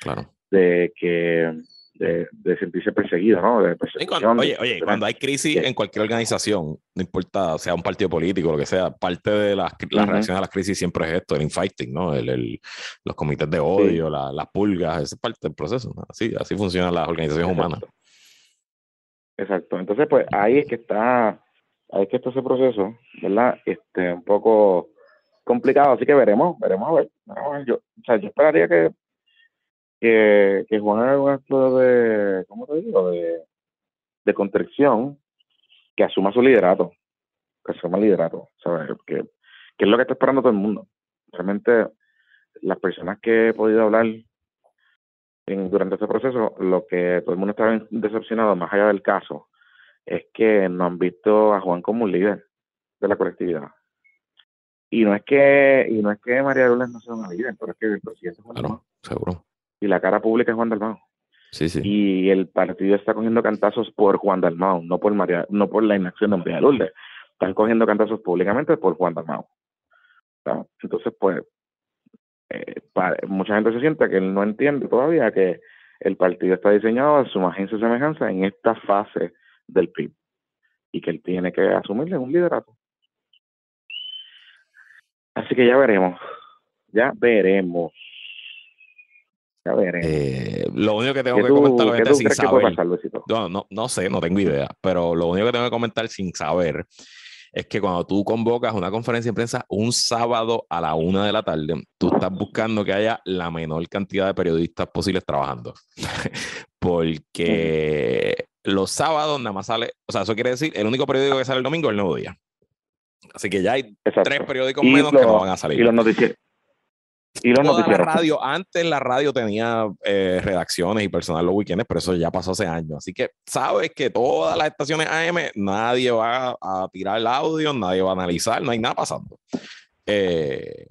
Claro. De que de, sentirse perseguido, ¿no? De persecución, oye, oye, cuando hay crisis en cualquier organización, no importa, sea un partido político, lo que sea, parte de las, la reacción a las crisis siempre es esto, el infighting, ¿no? El, los comités de odio, las pulgas, es parte del proceso. Así, así funcionan las organizaciones humanas. Exacto. Entonces, pues ahí es que está, ahí es que está ese proceso, ¿verdad? Este, un poco complicado, así que veremos, veremos a ver. Yo, o sea, yo esperaría que que, que Juan haga un acto de, ¿cómo te digo? De, de contrición, que asuma su liderato, que asuma el liderato, ¿sabes? Que, que es lo que está esperando todo el mundo. Realmente, las personas que he podido hablar en, durante este proceso, lo que todo el mundo está decepcionado, más allá del caso, es que no han visto a Juan como un líder de la colectividad. Y no es que, y no es que María Lourdes no sea una líder, pero es que el presidente Juan claro, seguro y la cara pública es Juan Dalmau. Sí, sí. Y el partido está cogiendo cantazos por Juan Dalmau, no por María, no por la inacción de María Lourdes. Están cogiendo cantazos públicamente por Juan Dalmau. Entonces, pues, eh, mucha gente se siente que él no entiende todavía que el partido está diseñado a su agencia semejanza en esta fase del PIB y que él tiene que asumirle un liderato. Así que ya veremos, ya veremos. Eh, lo único que tengo que comentar la gente sin saber. no, no, no sé, no tengo idea. Pero lo único que tengo que comentar sin saber es que cuando tú convocas una conferencia de prensa un sábado a la una de la tarde, tú estás buscando que haya la menor cantidad de periodistas posibles trabajando. *laughs* Porque los sábados nada más sale, o sea, eso quiere decir, el único periódico que sale el domingo es el Nuevo Día. Así que ya hay tres periódicos menos que no van a salir. Y los noticieros, y los la radio, antes la radio tenía eh, redacciones y personal los weekends, pero eso ya pasó hace años. Así que sabes que todas las estaciones AM, nadie va a tirar el audio, nadie va a analizar, no hay nada pasando. Eh,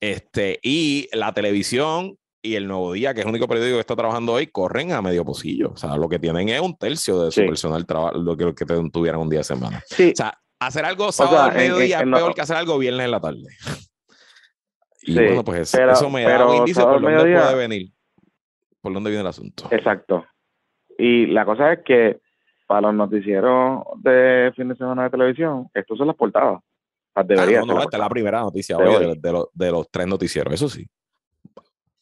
este, y la televisión y el Nuevo Día, que es el único periódico que está trabajando hoy, corren a medio pocillo. O sea, lo que tienen es un tercio de su personal trabajo, lo que, que tuvieran un día de semana. O sea, hacer algo sábado al mediodía es peor que hacer algo viernes en la tarde. Y bueno, pues eso me da un indicio por dónde puede venir, por dónde viene el asunto. Exacto. Y la cosa es que para los noticieros de fin de semana de televisión, estos son las portadas. Debería no, esta es la primera noticia hoy de, los, de, los tres noticieros, eso sí.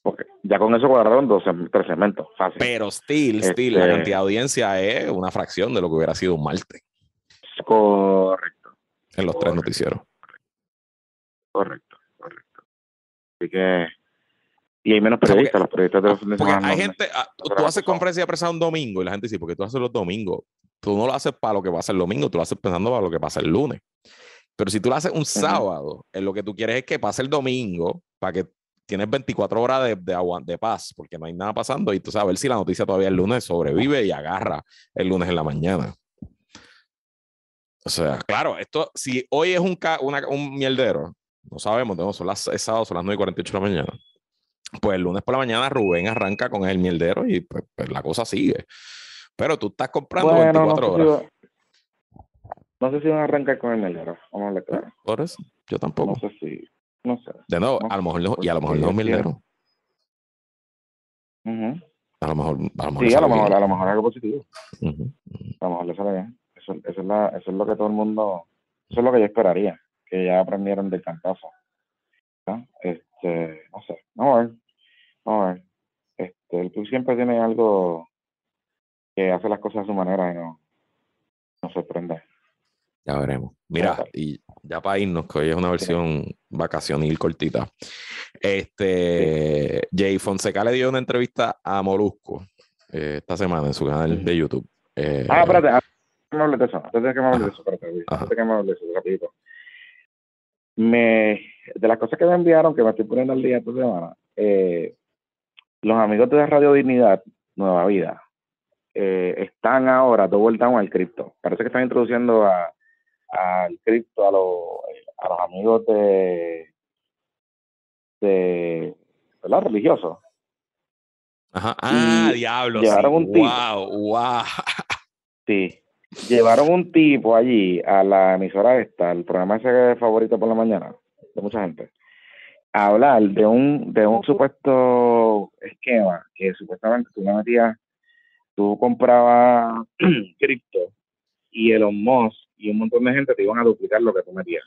Porque ya con eso guardaron dos, tres segmentos. Fácil. Pero still, still, la este cantidad de audiencia es una fracción de lo que hubiera sido un Marte. Correcto. En los tres noticieros. Correcto. Así que. Y hay menos periodistas, los periodistas de los fines Hay gente, ah, tú haces conferencia de prensa un domingo y la gente dice, porque tú haces los domingos. Tú no lo haces para lo que pasa el domingo, tú lo haces pensando para lo que pasa el lunes. Pero si tú lo haces un sábado, en lo que tú quieres es que pase el domingo para que tienes 24 horas de, de, de paz, porque no hay nada pasando y tú sabes, a ver si la noticia todavía el lunes sobrevive y agarra el lunes en la mañana. O sea, claro, esto, si hoy es un, una, un mierdero, no sabemos, no, son las, sábado, son las 9 y 48 de la mañana. Pues el lunes por la mañana Rubén arranca con el mierdero y pues, pues la cosa sigue. Pero tú estás comprando 24 horas. no sé si van a arrancar con el mierdero, vamos a ver claro. Por eso, yo tampoco. No sé si, no sé. De nuevo, a lo mejor no, y a lo mejor no es mierdero. A lo mejor, a lo mejor, sí, a lo mejor, a lo mejor algo positivo. A lo mejor le sale bien. Eso, eso, es la, eso es lo que todo el mundo, eso es lo que yo esperaría que ya aprendieron del cantazo. Este, no sé, no a ver, no a ver. Este, el club siempre tiene algo que hace las cosas a su manera y no, no sorprende. Ya veremos. Mira, y ya para irnos, que hoy es una versión vacacionil cortita. Este, Jay Fonseca le dio una entrevista a Molusco eh, esta semana en su canal de YouTube. Eh, ah, espérate, antes que me hables de eso, antes de que me hables de eso, espérate, antes de que me hables de eso, rapidito me, de las cosas que me enviaron, que me estoy poniendo al día esta semana, eh, los amigos de Radio Dignidad, Nueva Vida, eh, están ahora todo down al cripto. Parece que están introduciendo al cripto a, los, a los amigos de, de ¿verdad? religiosos. Ajá. Ah, diablo. Llevaron un tipo. Wow, wow. *laughs* Sí llevaron un tipo allí a la emisora esta, el programa ese favorito por la mañana, de mucha gente, a hablar de un, de un supuesto esquema que supuestamente tú le metías tú comprabas *clears throat* cripto y el Musk y un montón de gente te iban a duplicar lo que tú metías.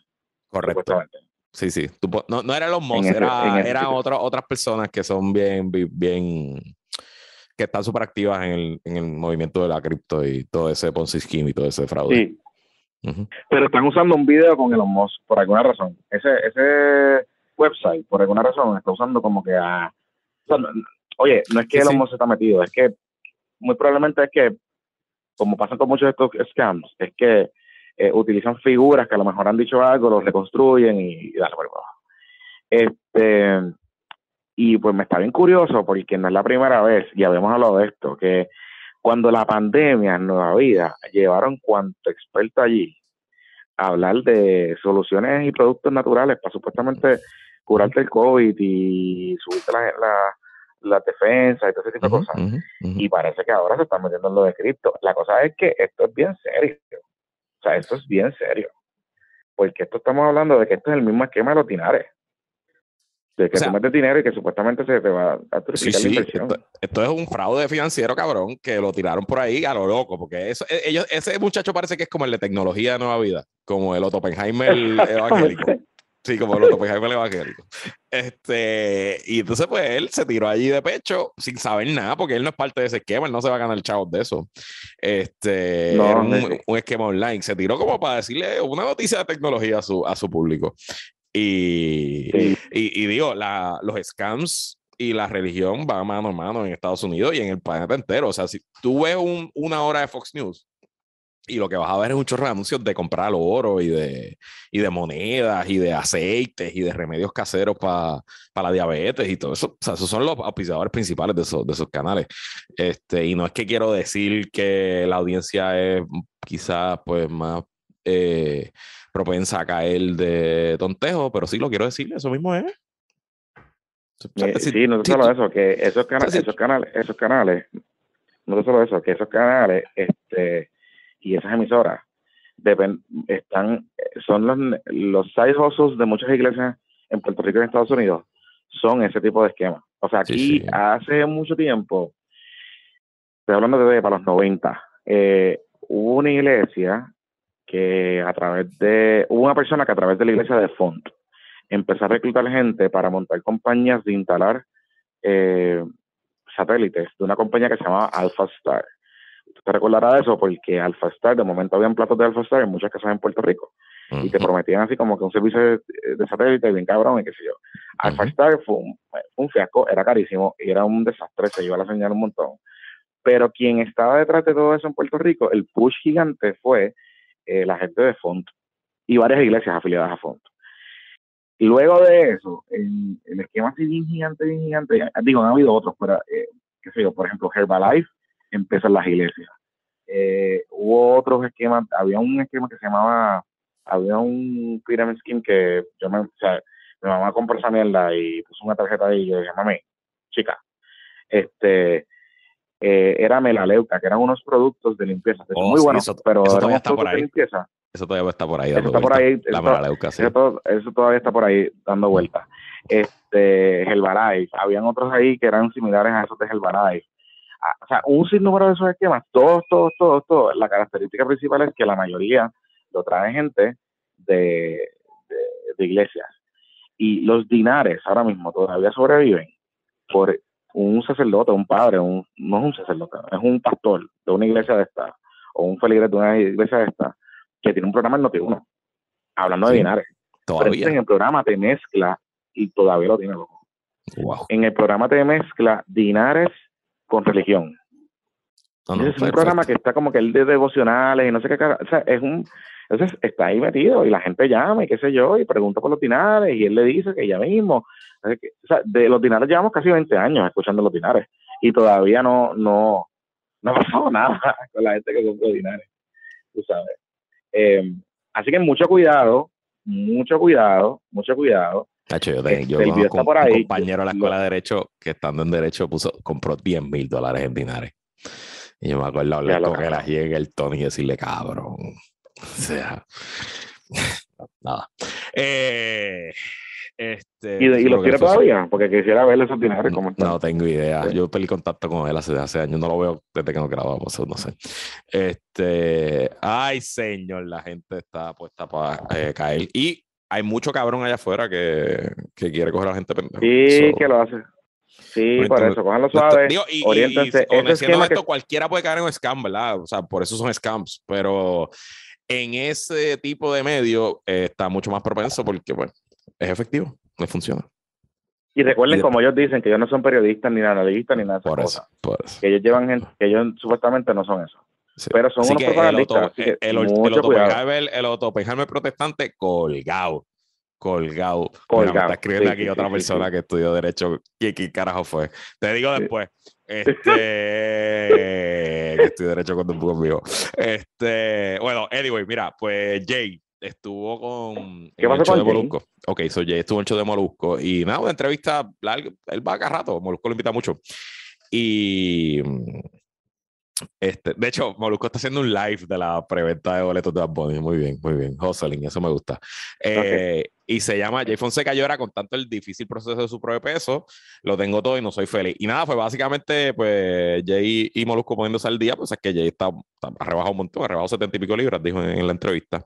Correcto. Sí, sí. no, no era los Musk, era, eran otras personas que son bien, bien, que están súper activas en el, en el movimiento de la cripto y todo ese Ponzi Scheme y todo ese fraude. Sí. Pero están usando un video con Elon Musk por alguna razón. Ese, ese website, por alguna razón, está usando como que a. oye, no es que Elon Musk está metido, es que muy probablemente es que, como pasa con muchos de estos scams, es que eh, utilizan figuras que a lo mejor han dicho algo, los reconstruyen y, y dale por abajo. Este, y pues me está bien curioso porque no es la primera vez, y habíamos hablado de esto, que cuando la pandemia en Nueva Vida llevaron cuanto experto allí a hablar de soluciones y productos naturales para supuestamente curarte el COVID y subirte la, la, la defensa y todo ese tipo de cosas. Y parece que ahora se están metiendo en lo de cripto. La cosa es que esto es bien serio. O sea, esto es bien serio. Porque esto estamos hablando de que esto es el mismo esquema de los dinares de que o metes dinero y que supuestamente se te va a triplicar la inversión. Esto, es un fraude financiero, cabrón, que lo tiraron por ahí a lo loco, porque eso, e, ellos, ese muchacho parece que es como el de tecnología de Nueva Vida, como el Oppenheimer *laughs* evangélico. Sí, como el Otto Oppenheimer evangélico. Este, y entonces, pues él se tiró allí de pecho sin saber nada, porque él no es parte de ese esquema, él no se va a ganar chavos de eso. Este, era un, un, esquema online. Se tiró como para decirle una noticia de tecnología a su, a su público. Y, y, digo, la, los scams y la religión van mano a mano en Estados Unidos y en el planeta entero. O sea, si tú ves un, una hora de Fox News y lo que vas a ver es un chorro de anuncios de comprar oro y de, y de monedas y de aceites y de remedios caseros para la diabetes y todo eso. O sea, esos son los auspiciadores principales de esos, de esos canales. Este, y no es que quiero decir que la audiencia es quizás pues más... Eh, propensa a caer de tontejo, pero sí lo quiero decir, eso mismo es. Eh, sí, no solo eso, que esos, canales, esos canales, esos canales, no solo eso, que esos canales este, y esas emisoras están, son los, los side hustles de muchas iglesias en Puerto Rico y en Estados Unidos, son ese tipo de esquema. O sea, aquí hace mucho tiempo, estoy hablando de para los 90, eh, hubo una iglesia que a través de, hubo una persona que a través de la iglesia de Font empezó a reclutar gente para montar compañías de instalar eh, satélites de una compañía que se llamaba Alpha Star. Te recordará de eso porque Alpha Star, de momento habían platos de Alpha Star en muchas casas en Puerto Rico y te prometían así como que un servicio de, satélite bien cabrón y qué sé yo. Alpha Star fue un, un, fiasco, era carísimo y era un desastre, se iba a la señal un montón. Pero quien estaba detrás de todo eso en Puerto Rico, el push gigante fue eh, la gente de Font y varias iglesias afiliadas a Font. Luego de eso, el, el esquema así bien gigante, bien gigante, digo, han habido otros, pero, eh, qué sé yo, por ejemplo, Herbalife empieza en las iglesias. Eh, hubo otros esquemas, había un esquema que se llamaba, había un pyramid scheme que yo me, o sea, mi mamá compró esa mierda y puso una tarjeta ahí y yo dije, mami, chica, este, eh, era melaleuca, que eran unos productos de limpieza. Oh, muy buenos, pero eso todavía está por ahí. Limpieza. Eso todavía está por ahí. Eso está por ahí. La melaleuca, sí. Eso, todavía está por ahí dando vueltas. Este, Herbalife, habían otros ahí que eran similares a esos de Herbalife. Ah, o sea, un sinnúmero de esos esquemas, todos, todos, todos, todos. La característica principal es que la mayoría lo trae gente de, de iglesias. Y los dinares ahora mismo todavía sobreviven por un sacerdote, un padre, un, no es un sacerdote, es un pastor de una iglesia de esta, o un feligres de una iglesia de esta, que tiene un programa en Noti1, hablando de dinares. Todavía. en el programa te mezcla, y todavía lo tiene loco. En el programa te mezcla dinares con religión. es un programa que está como que el de devocionales y no sé qué. O sea, es un. Entonces está ahí metido y la gente llama y qué sé yo y pregunta por los dinares y él le dice que ya mismo o sea, de los dinares llevamos casi 20 años escuchando los dinares y todavía no, no, no ha pasado *laughs* nada con la gente que compra dinares, tú sabes. Eh, así que mucho cuidado, mucho cuidado, mucho cuidado. Yo, este, yo un, compañero de la escuela de Derecho que estando en Derecho puso, compró 10 mil dólares en dinares. Y yo me acuerdo hablar con él allí en el Tony y decirle, cabrón. *laughs* O sea, *laughs* nada. Eh, Este, ¿Y, y los tiene todavía? Porque quisiera ver esos dineros. ¿cómo No tengo idea. Yo perdí contacto con él hace, hace años. No lo veo desde que nos grabamos. No sé. Este, ay, señor, la gente está puesta para eh, caer. Y hay mucho cabrón allá afuera que, que quiere coger a la gente pendeja. Sí, que lo hace. Sí, por eso, cójanlo suave. Digo, y, oriéntense. esto, cualquiera puede caer en un scam, ¿verdad? O sea, por eso son scams. Pero en ese tipo de medio eh, está mucho más propenso porque, bueno, es efectivo, no funciona. Y recuerden, como ellos dicen, que ellos no son periodistas ni analistas ni nada de por eso, por eso. Que ellos llevan gente, que ellos supuestamente no son eso. Pero son unos propagandistas. El, el, el, el, protestante colgado. Colgado. colgado. me está escribiendo aquí otra persona que estudió Derecho. ¿Qué, ¿Qué, carajo fue? Te digo después. *laughs* Este. que estudió Derecho con un poco vivo. Este. Bueno, anyway, mira, pues Jay estuvo con ¿Qué pasó con de Molusco. Ok, so Jay estuvo en el show de Molusco y nada, una entrevista larga, él va cada rato, Molusco lo invita mucho. Y este, de hecho, Molusco está haciendo un live de la preventa de boletos de Bad Bunny. Muy bien, muy bien. Hustling, eso me gusta. Eh, y se llama Jay Fonseca llora con tanto el difícil proceso de su propio peso. Lo tengo todo y no soy feliz. Y nada, fue básicamente, pues, Jay y Molusco poniéndose al día, pues es que Jay está, ha rebajado un montón, ha rebajado 70 y pico libras, dijo en, la entrevista.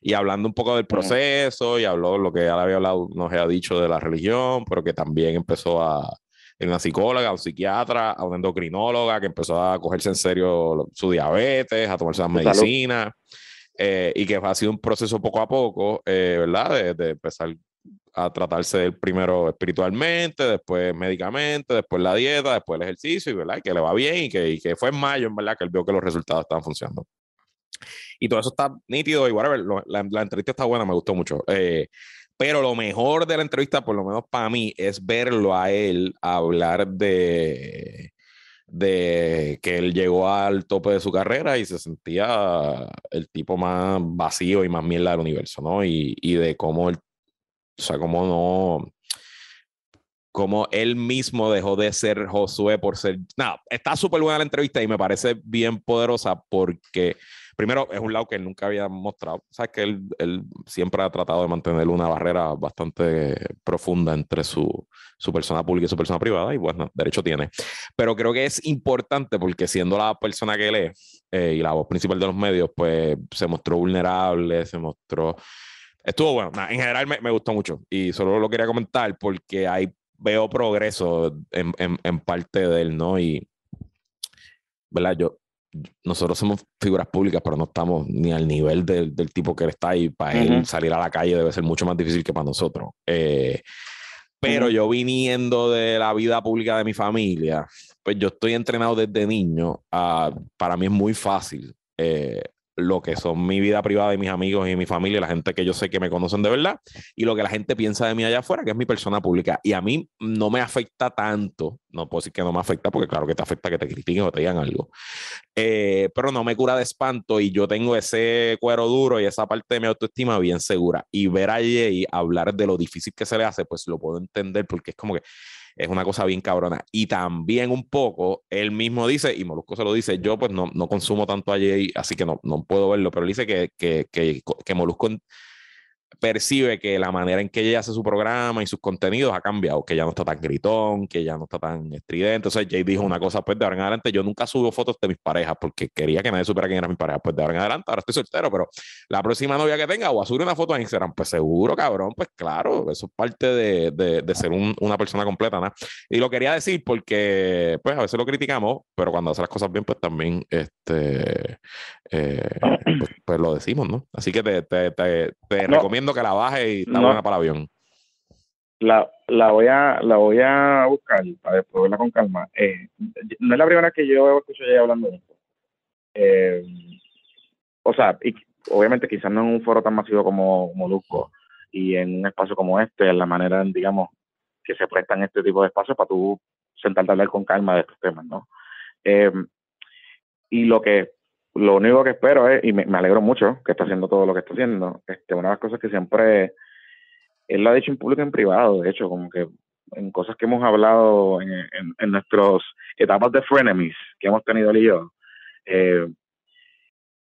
Y hablando un poco del proceso, y habló lo que ya había hablado, nos había dicho de la religión, pero que también empezó a, una psicóloga, un psiquiatra, a una endocrinóloga que empezó a cogerse en serio su diabetes, a tomarse las medicinas, eh, y que ha sido un proceso poco a poco, eh, ¿verdad? De, empezar a tratarse él primero espiritualmente, después médicamente, después la dieta, después el ejercicio, y ¿verdad? Y que le va bien y que, y que fue en mayo, en verdad, que él vio que los resultados estaban funcionando. Y todo eso está nítido y whatever. la, la, entrevista está buena, me gustó mucho. Eh, pero lo mejor de la entrevista, por lo menos para mí, es verlo a él hablar de, de que él llegó al tope de su carrera y se sentía el tipo más vacío y más mierda del universo, ¿no? Y, y de cómo él, o sea, cómo no, cómo él mismo dejó de ser Josué por ser, nada, está súper buena la entrevista y me parece bien poderosa porque primero, es un lado que él nunca había mostrado. Sabes que él, él, siempre ha tratado de mantener una barrera bastante profunda entre su, su, persona pública y su persona privada, y bueno, derecho tiene. Pero creo que es importante porque siendo la persona que él es eh, y la voz principal de los medios, pues se mostró vulnerable, se mostró... Estuvo bueno, en general me, me, gustó mucho y solo lo quería comentar porque ahí veo progreso en, en, en parte de él, ¿no? Y, ¿verdad? Yo, nosotros somos figuras públicas, pero no estamos ni al nivel del, del tipo que él está y para él salir a la calle debe ser mucho más difícil que para nosotros. Eh, pero yo viniendo de la vida pública de mi familia, pues yo estoy entrenado desde niño. para mí es muy fácil eh, lo que son mi vida privada y mis amigos y mi familia, la gente que yo sé que me conocen de verdad, y lo que la gente piensa de mí allá afuera, que es mi persona pública. Y a mí no me afecta tanto, no puedo decir que no me afecta, porque claro que te afecta que te critiquen o te digan algo, eh, pero no me cura de espanto y yo tengo ese cuero duro y esa parte de mi autoestima bien segura. Y ver a Jay hablar de lo difícil que se le hace, pues lo puedo entender porque es como que es una cosa bien cabrona. Y también un poco, él mismo dice, y Molusco se lo dice, yo pues no, no consumo tanto a así que no, no puedo verlo, pero él dice que, que, que, que Molusco percibe que la manera en que ella hace su programa y sus contenidos ha cambiado, que ya no está tan gritón, que ya no está tan estridente. Entonces Jay dijo una cosa, pues de ahora en adelante yo nunca subo fotos de mis parejas porque quería que nadie supiera quién era mi pareja. Pues de ahora en adelante, ahora estoy soltero, pero la próxima novia que tenga o a subir una foto en Instagram, pues seguro, cabrón, pues claro, eso es parte de, de, de ser un, una persona completa, ¿no? Y lo quería decir porque, pues a veces lo criticamos, pero cuando hace las cosas bien, pues también, este, eh, pues, pues, lo decimos, ¿no? Así que te, te, te, te recomiendo que la baje y está buena para el avión. La, la, voy a, la voy a buscar para después verla con calma. Eh, no es la primera que yo escucho ya hablando de esto. Eh, o sea, y, obviamente quizás no en un foro tan masivo como Molusco y en un espacio como este, en la manera, digamos, que se prestan este tipo de espacios para tú sentarte a hablar con calma de estos temas, ¿no? Eh, y lo que lo único que espero es, y me, alegro mucho que está haciendo todo lo que está haciendo, este, una de las cosas que siempre, él lo ha dicho en público y en privado, de hecho, como que en cosas que hemos hablado en, en, en nuestras etapas de frenemies que hemos tenido él y yo, eh,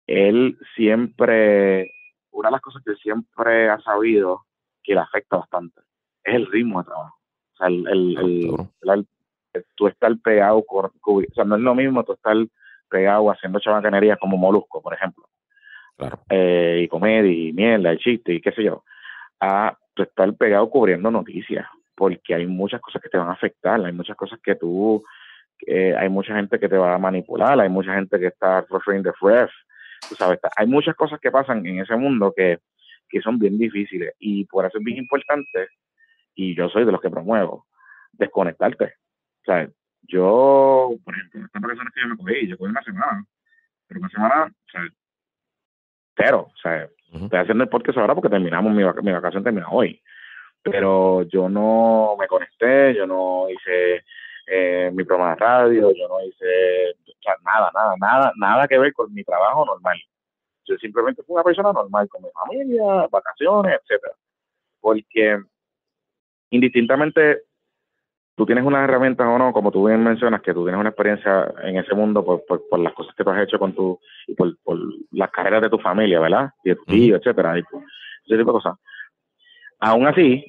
él siempre, una de las cosas que siempre ha sabido que le afecta bastante es el ritmo de trabajo. O sea, el, el, tú estar pegado, con, o sea, no es lo mismo tú estar pegado haciendo chabacanerías como Molusco, por ejemplo. Claro. Eh, y comedia, y mierda, y chiste, y qué sé yo. A estar pegado cubriendo noticias, porque hay muchas cosas que te van a afectar, hay muchas cosas que tú, hay mucha gente que te va a manipular, hay mucha gente que está referring the ref, tú sabes, hay muchas cosas que pasan en ese mundo que, que son bien difíciles y por eso es bien importante, y yo soy de los que promuevo, desconectarte. O sea, yo, por ejemplo, estas vacaciones que yo me cogí, yo cogí una semana, pero una semana, o sea, cero, o sea, estoy haciendo el podcast ahora porque terminamos, mi, mi vacación termina hoy, pero yo no me conecté, yo no hice eh, mi programa de radio, yo no hice o sea, nada, nada, nada, nada que ver con mi trabajo normal. Yo simplemente fui una persona normal con mi familia, vacaciones, etcétera. Porque indistintamente tú tienes unas herramientas o no, como tú bien mencionas, que tú tienes una experiencia en ese mundo por, por, las cosas que tú has hecho con tu, y por, por las carreras de tu familia, ¿verdad? Y de tu tío, etcétera, y ese tipo de cosas. Aún así,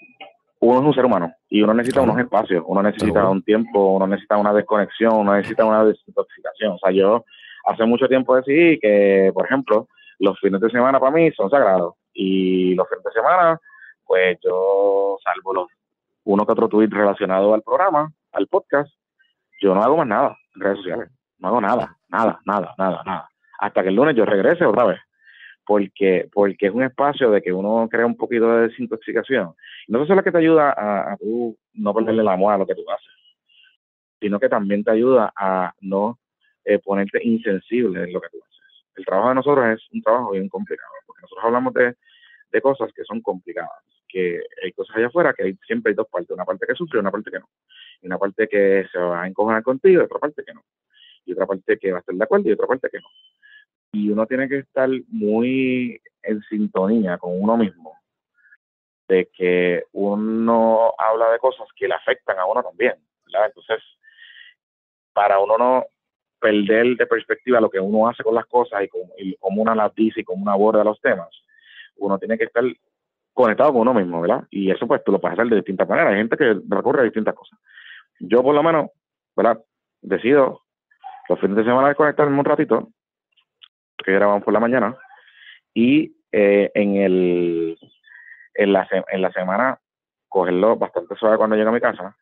uno es un ser humano y uno necesita unos espacios, uno necesita un tiempo, uno necesita una desconexión, uno necesita una desintoxicación. O sea, yo hace mucho tiempo decidí que, por ejemplo, los fines de semana para mí son sagrados y los fines de semana, pues yo salvo los uno que otro tweet relacionado al programa, al podcast, yo no hago más nada en redes sociales. No hago nada, nada, nada, nada, nada. Hasta que el lunes yo regrese otra vez. Porque, porque es un espacio de que uno crea un poquito de desintoxicación. No es lo que te ayuda a, a no perderle la amor a lo que tú haces, sino que también te ayuda a no eh, ponerte insensible en lo que tú haces. El trabajo de nosotros es un trabajo bien complicado, porque nosotros hablamos de, de cosas que son complicadas que hay cosas allá afuera que hay, siempre hay dos partes, una parte que sufre y una parte que no. Y una parte que se va a encojar contigo y otra parte que no. Y otra parte que va a estar de acuerdo y otra parte que no. Y uno tiene que estar muy en sintonía con uno mismo de que uno habla de cosas que le afectan a uno también, ¿verdad? Entonces, para uno no perder de perspectiva lo que uno hace con las cosas y cómo, y cómo una las dice y cómo una aborda los temas, uno tiene que estar conectado con uno mismo, ¿verdad? Y eso pues tú lo puedes hacer de distintas maneras. Hay gente que recurre a distintas cosas. Yo por lo menos, ¿verdad? Decido los fines de semana desconectarme un ratito, que grabamos por la mañana, y eh, en el en la, en la semana cogerlo bastante suave cuando llego a mi casa.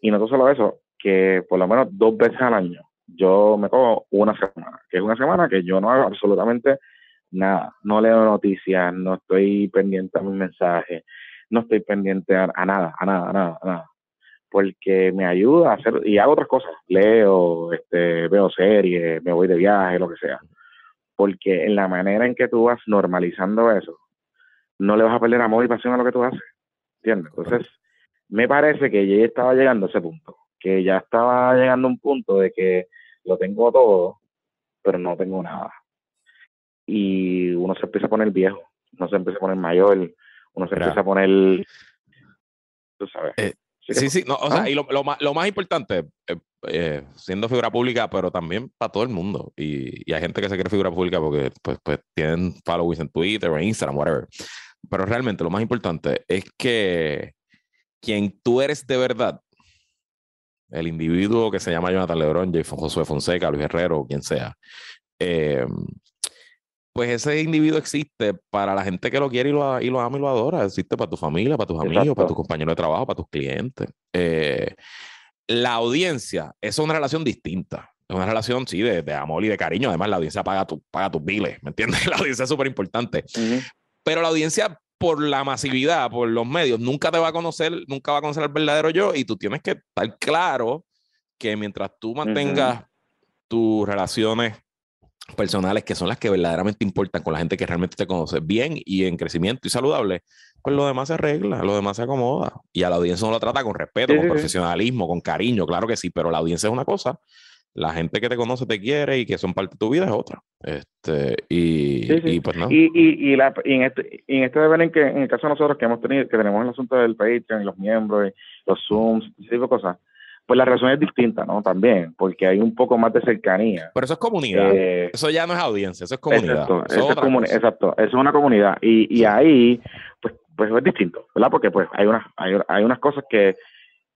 Y no solo eso, que por lo menos dos veces al año yo me cojo una semana, que es una semana que yo no hago absolutamente nada, no leo noticias, no estoy pendiente a mis mensajes, no estoy pendiente a, nada, a nada, a nada, a nada. Porque me ayuda a hacer, y hago otras cosas, leo, este, veo series, me voy de viaje, lo que sea. Porque en la manera en que tú vas normalizando eso, no le vas a perder amor y pasión a lo que tú haces. ¿Entiendes? Entonces, me parece que ya estaba llegando a ese punto, que ya estaba llegando a un punto de que lo tengo todo, pero no tengo nada y uno se empieza a poner viejo, uno se empieza a poner mayor, uno se empieza a poner, tú sabes. Eh, sí, sí, no, o sea, y lo, lo, más, lo más importante, eh, eh, siendo figura pública, pero también para todo el mundo. Y, y, hay gente que se quiere figura pública porque pues, pues tienen followers en Twitter o Instagram, whatever. Pero realmente lo más importante es que quien tú eres de verdad, el individuo que se llama Jonathan Lebron, Josué Fonseca, Luis Herrero, quien sea, eh, pues ese individuo existe para la gente que lo quiere y lo, y lo ama y lo adora. Existe para tu familia, para tus amigos, para tus compañeros de trabajo, para tus clientes. Eh, la audiencia es una relación distinta. Es una relación, sí, de, de, amor y de cariño. Además, la audiencia paga, tu, paga tus biles, ¿me entiendes? *laughs* La audiencia es súper importante. Pero la audiencia, por la masividad, por los medios, nunca te va a conocer, nunca va a conocer al verdadero yo y tú tienes que estar claro que mientras tú mantengas tus relaciones personales que son las que verdaderamente importan con la gente que realmente te conoce bien y en crecimiento y saludable, pues lo demás se arregla, lo demás se acomoda. Y a la audiencia uno lo trata con respeto, con profesionalismo, con cariño, claro que sí, pero la audiencia es una cosa, la gente que te conoce te quiere y que son parte de tu vida es otra. Este, y, y pues no. Y, y, y, la, y en este, en este deber en que en el caso de nosotros que hemos tenido, que tenemos el asunto del Patreon, los miembros, los Zooms, ese tipo de cosas, pues la razón es distinta, ¿no? También, porque hay un poco más de cercanía. Pero eso es comunidad. Eh, eso ya no es audiencia, eso es comunidad. Exacto, eso, es, exacto, eso es una comunidad. Y, y ahí, pues pues es distinto, ¿verdad? Porque pues hay unas, hay, hay unas cosas que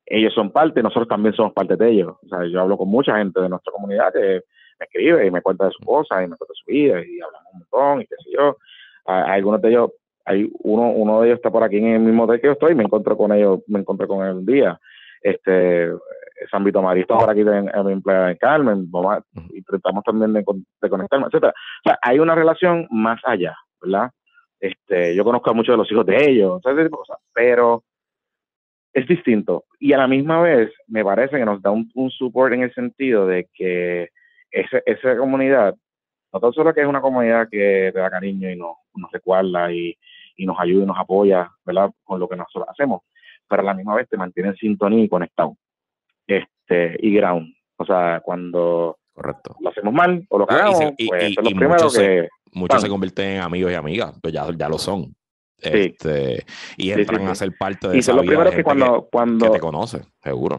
ellos son parte, nosotros también somos parte de ellos. O sea, yo hablo con mucha gente de nuestra comunidad que me escribe y me cuenta de sus cosas y me cuenta de su vida y hablamos un montón y qué sé yo. Hay algunos de ellos, hay uno, uno de ellos está por aquí en el mismo hotel que yo estoy, me encontré con ellos, me encontré con él un día. Este, San Vito María está por aquí en, mi empleada en Carmen, y tratamos también de, de conectarnos, etcétera. O sea, hay una relación más allá, ¿verdad? Este, yo conozco a muchos de los hijos de ellos, cosas, pero es distinto. Y a la misma vez, me parece que nos da un, un support en el sentido de que ese, esa comunidad, no tan solo que es una comunidad que te da cariño y nos, nos recuerda y, y nos ayuda y nos apoya, ¿verdad? Con lo que nosotros hacemos, pero a la misma vez te mantiene en sintonía y conectado. Este, y ground. O sea, cuando Correcto. lo hacemos mal o lo que y, pues lo primero que... muchos se convierten en amigos y amigas, pues ya, ya lo son. Este, y entran a ser parte de y son los primeros que cuando, cuando te conoce, seguro.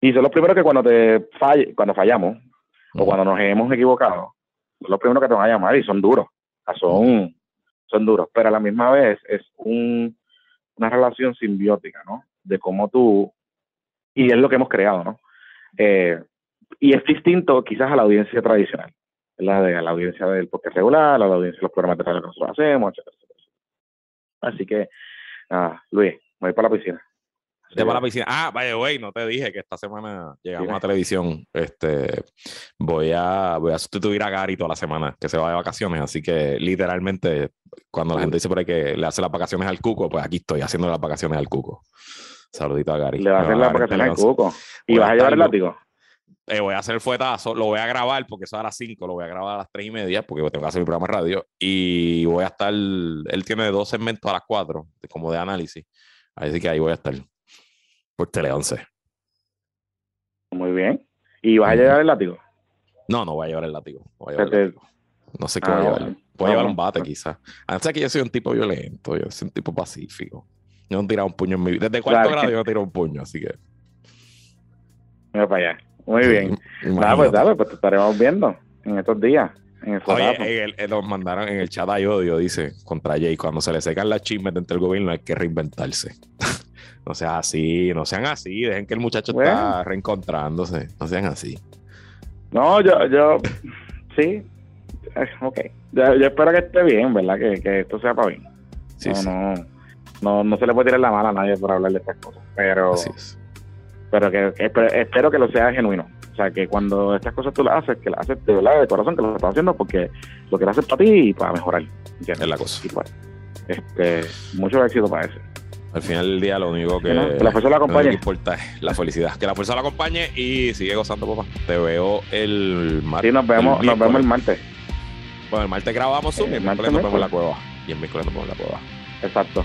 Y son los primeros que cuando te falle, cuando fallamos o cuando nos hemos equivocado, son los primeros que te van a llamar y son duros, son, son duros, pero a la misma vez es un, una relación simbiótica, ¿no? De cómo tú, y es lo que hemos creado, ¿no? Eh, y es distinto quizás a la audiencia tradicional, la de la audiencia del podcast regular, a la audiencia de los programas de radio que nosotros hacemos, etc. Así que, ah, Luis, me voy para la piscina. Te para la piscina. Ah, vaya, güey, no te dije que esta semana llegamos a televisión. Este, voy a, voy a sustituir a Gary toda la semana, que se va de vacaciones. Así que literalmente, cuando la gente dice por ahí que le hace las vacaciones al cuco, pues aquí estoy haciendo las vacaciones al cuco. Saludito a Gary. Le va a hacer las vacaciones al cuco. ¿Y vas a llevar el látigo? Eh, voy a hacer el fuetazo, lo voy a grabar porque eso a las 5, lo voy a grabar a las 3 y media porque tengo que hacer mi programa de radio y voy a estar, él tiene dos segmentos a las 4 como de análisis, así que ahí voy a estar por Tele 11. Muy bien. ¿Y vas a llevar el látigo? No, no voy a llevar el látigo. No sé qué voy a ah, llevar. Voy a llevar un bate quizás. Antes que yo soy un tipo violento, yo soy un tipo pacífico. Yo no he tirado un puño en mi vida. Desde cuarto grado yo no tiro un puño, así que... Mira para allá. Muy bien. Nada, pues dale, pues te estaremos viendo en estos días. En el Oye, nos mandaron en el chat hay odio, dice, contra Jay, cuando se le secan las chismes dentro del gobierno hay que reinventarse. *laughs* no sean así, no sean así, dejen que el muchacho está reencontrándose, no sean así. No, yo, yo, sí, eh, ok. Yo, espero que esté bien, ¿verdad? Que, que esto sea para bien. Sí, no, no, no, no se le puede tirar la mano a nadie por hablar de estas cosas, pero... Así es pero que, espero que lo sea genuino. O sea, que cuando estas cosas tú las haces, que las haces de verdad, de corazón, que lo estás haciendo porque lo que haces para ti y para mejorar. Es la cosa. Pues, este, mucho éxito para eso. Al final del día, lo único que, la fuerza la acompañe. importa es la felicidad. Que la fuerza la acompañe y sigue gozando, papá. Te veo el martes. Sí, nos vemos, el nos vemos el martes. Bueno, el martes grabamos Zoom y el martes nos vemos en la cueva. Y el miércoles nos vemos en la cueva. Exacto.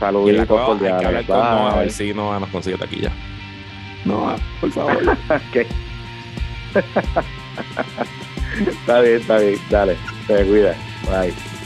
Saludos cordiales. a ver si no nos consigue taquilla. No, por favor. *laughs* ¿Qué? *laughs* está bien, está bien. Dale, te cuida. Bye.